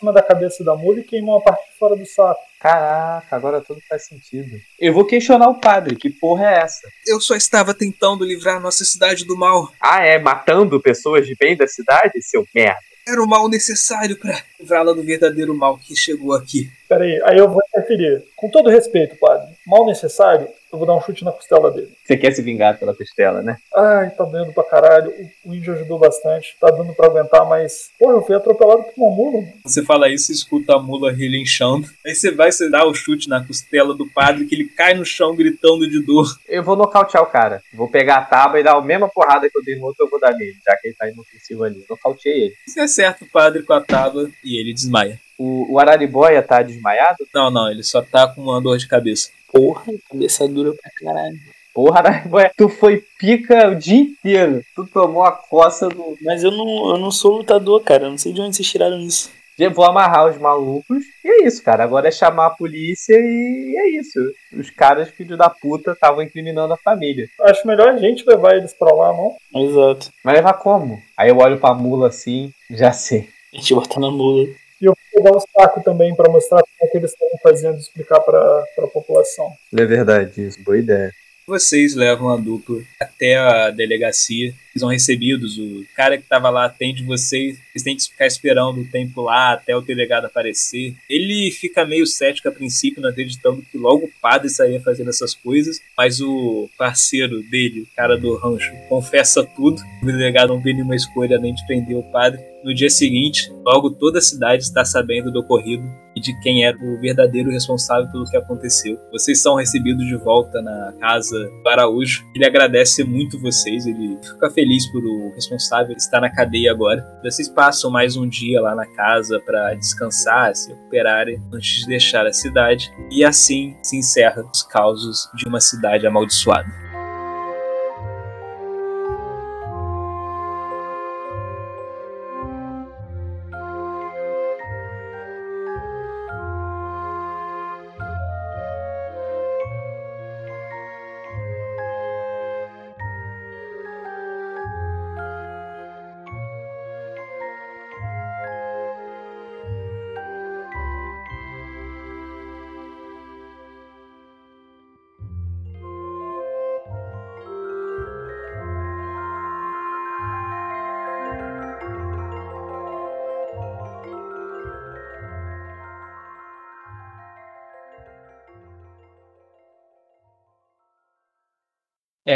cima da cabeça da mula e queimam a parte de fora do saco. Caraca, agora tudo faz sentido. Eu vou questionar o padre, que porra é essa? Eu só estava tentando livrar nossa cidade do mal. Ah, é? Matando pessoas de bem da cidade, seu merda? Era o mal necessário para livrá-la do verdadeiro mal que chegou aqui. Pera aí, aí eu vou interferir. Com todo respeito, padre, mal necessário, eu vou dar um chute na costela dele. Você quer se vingar pela costela, né? Ai, tá doendo pra caralho. O, o índio ajudou bastante, tá dando pra aguentar, mas. Porra, eu fui atropelado por uma mula. mano. Você fala isso, escuta a mula relinchando. Aí você vai você dá o chute na costela do padre, que ele cai no chão gritando de dor. Eu vou nocautear o cara. Vou pegar a tábua e dar a mesma porrada que eu dei no outro, eu vou dar nele, já que ele tá inofensivo ali. Nocauteei ele. Você acerta o padre com a tábua e ele desmaia. O, o Araribóia tá desmaiado? Não, não, ele só tá com uma dor de cabeça. Porra, cabeça dura pra caralho. Porra, Araribóia, tu foi pica o dia inteiro. Tu tomou a coça do. Mas eu não, eu não sou lutador, cara. Eu não sei de onde vocês tiraram isso. Eu Vou amarrar os malucos. E é isso, cara. Agora é chamar a polícia e é isso. Os caras, filhos da puta, estavam incriminando a família. Acho melhor a gente levar eles pra lá, não? Exato. Mas levar como? Aí eu olho pra mula assim, já sei. A gente bota na mula. E eu vou pegar o saco também pra mostrar como é que eles estão fazendo, explicar pra, pra população. É verdade, isso. Boa ideia. Vocês levam a dupla até a delegacia. Eles são recebidos. O cara que tava lá atende vocês. Eles têm que ficar esperando o tempo lá até o delegado aparecer. Ele fica meio cético a princípio, não acreditando que logo o padre saía fazendo essas coisas. Mas o parceiro dele, o cara do rancho, confessa tudo. O delegado não vê nenhuma escolha além de prender o padre. No dia seguinte, logo toda a cidade está sabendo do ocorrido e de quem era o verdadeiro responsável pelo que aconteceu. Vocês são recebidos de volta na casa do Araújo. Ele agradece muito vocês, ele fica feliz por o responsável estar na cadeia agora. Vocês passam mais um dia lá na casa para descansar, se recuperarem antes de deixar a cidade. E assim se encerra os causos de uma cidade amaldiçoada.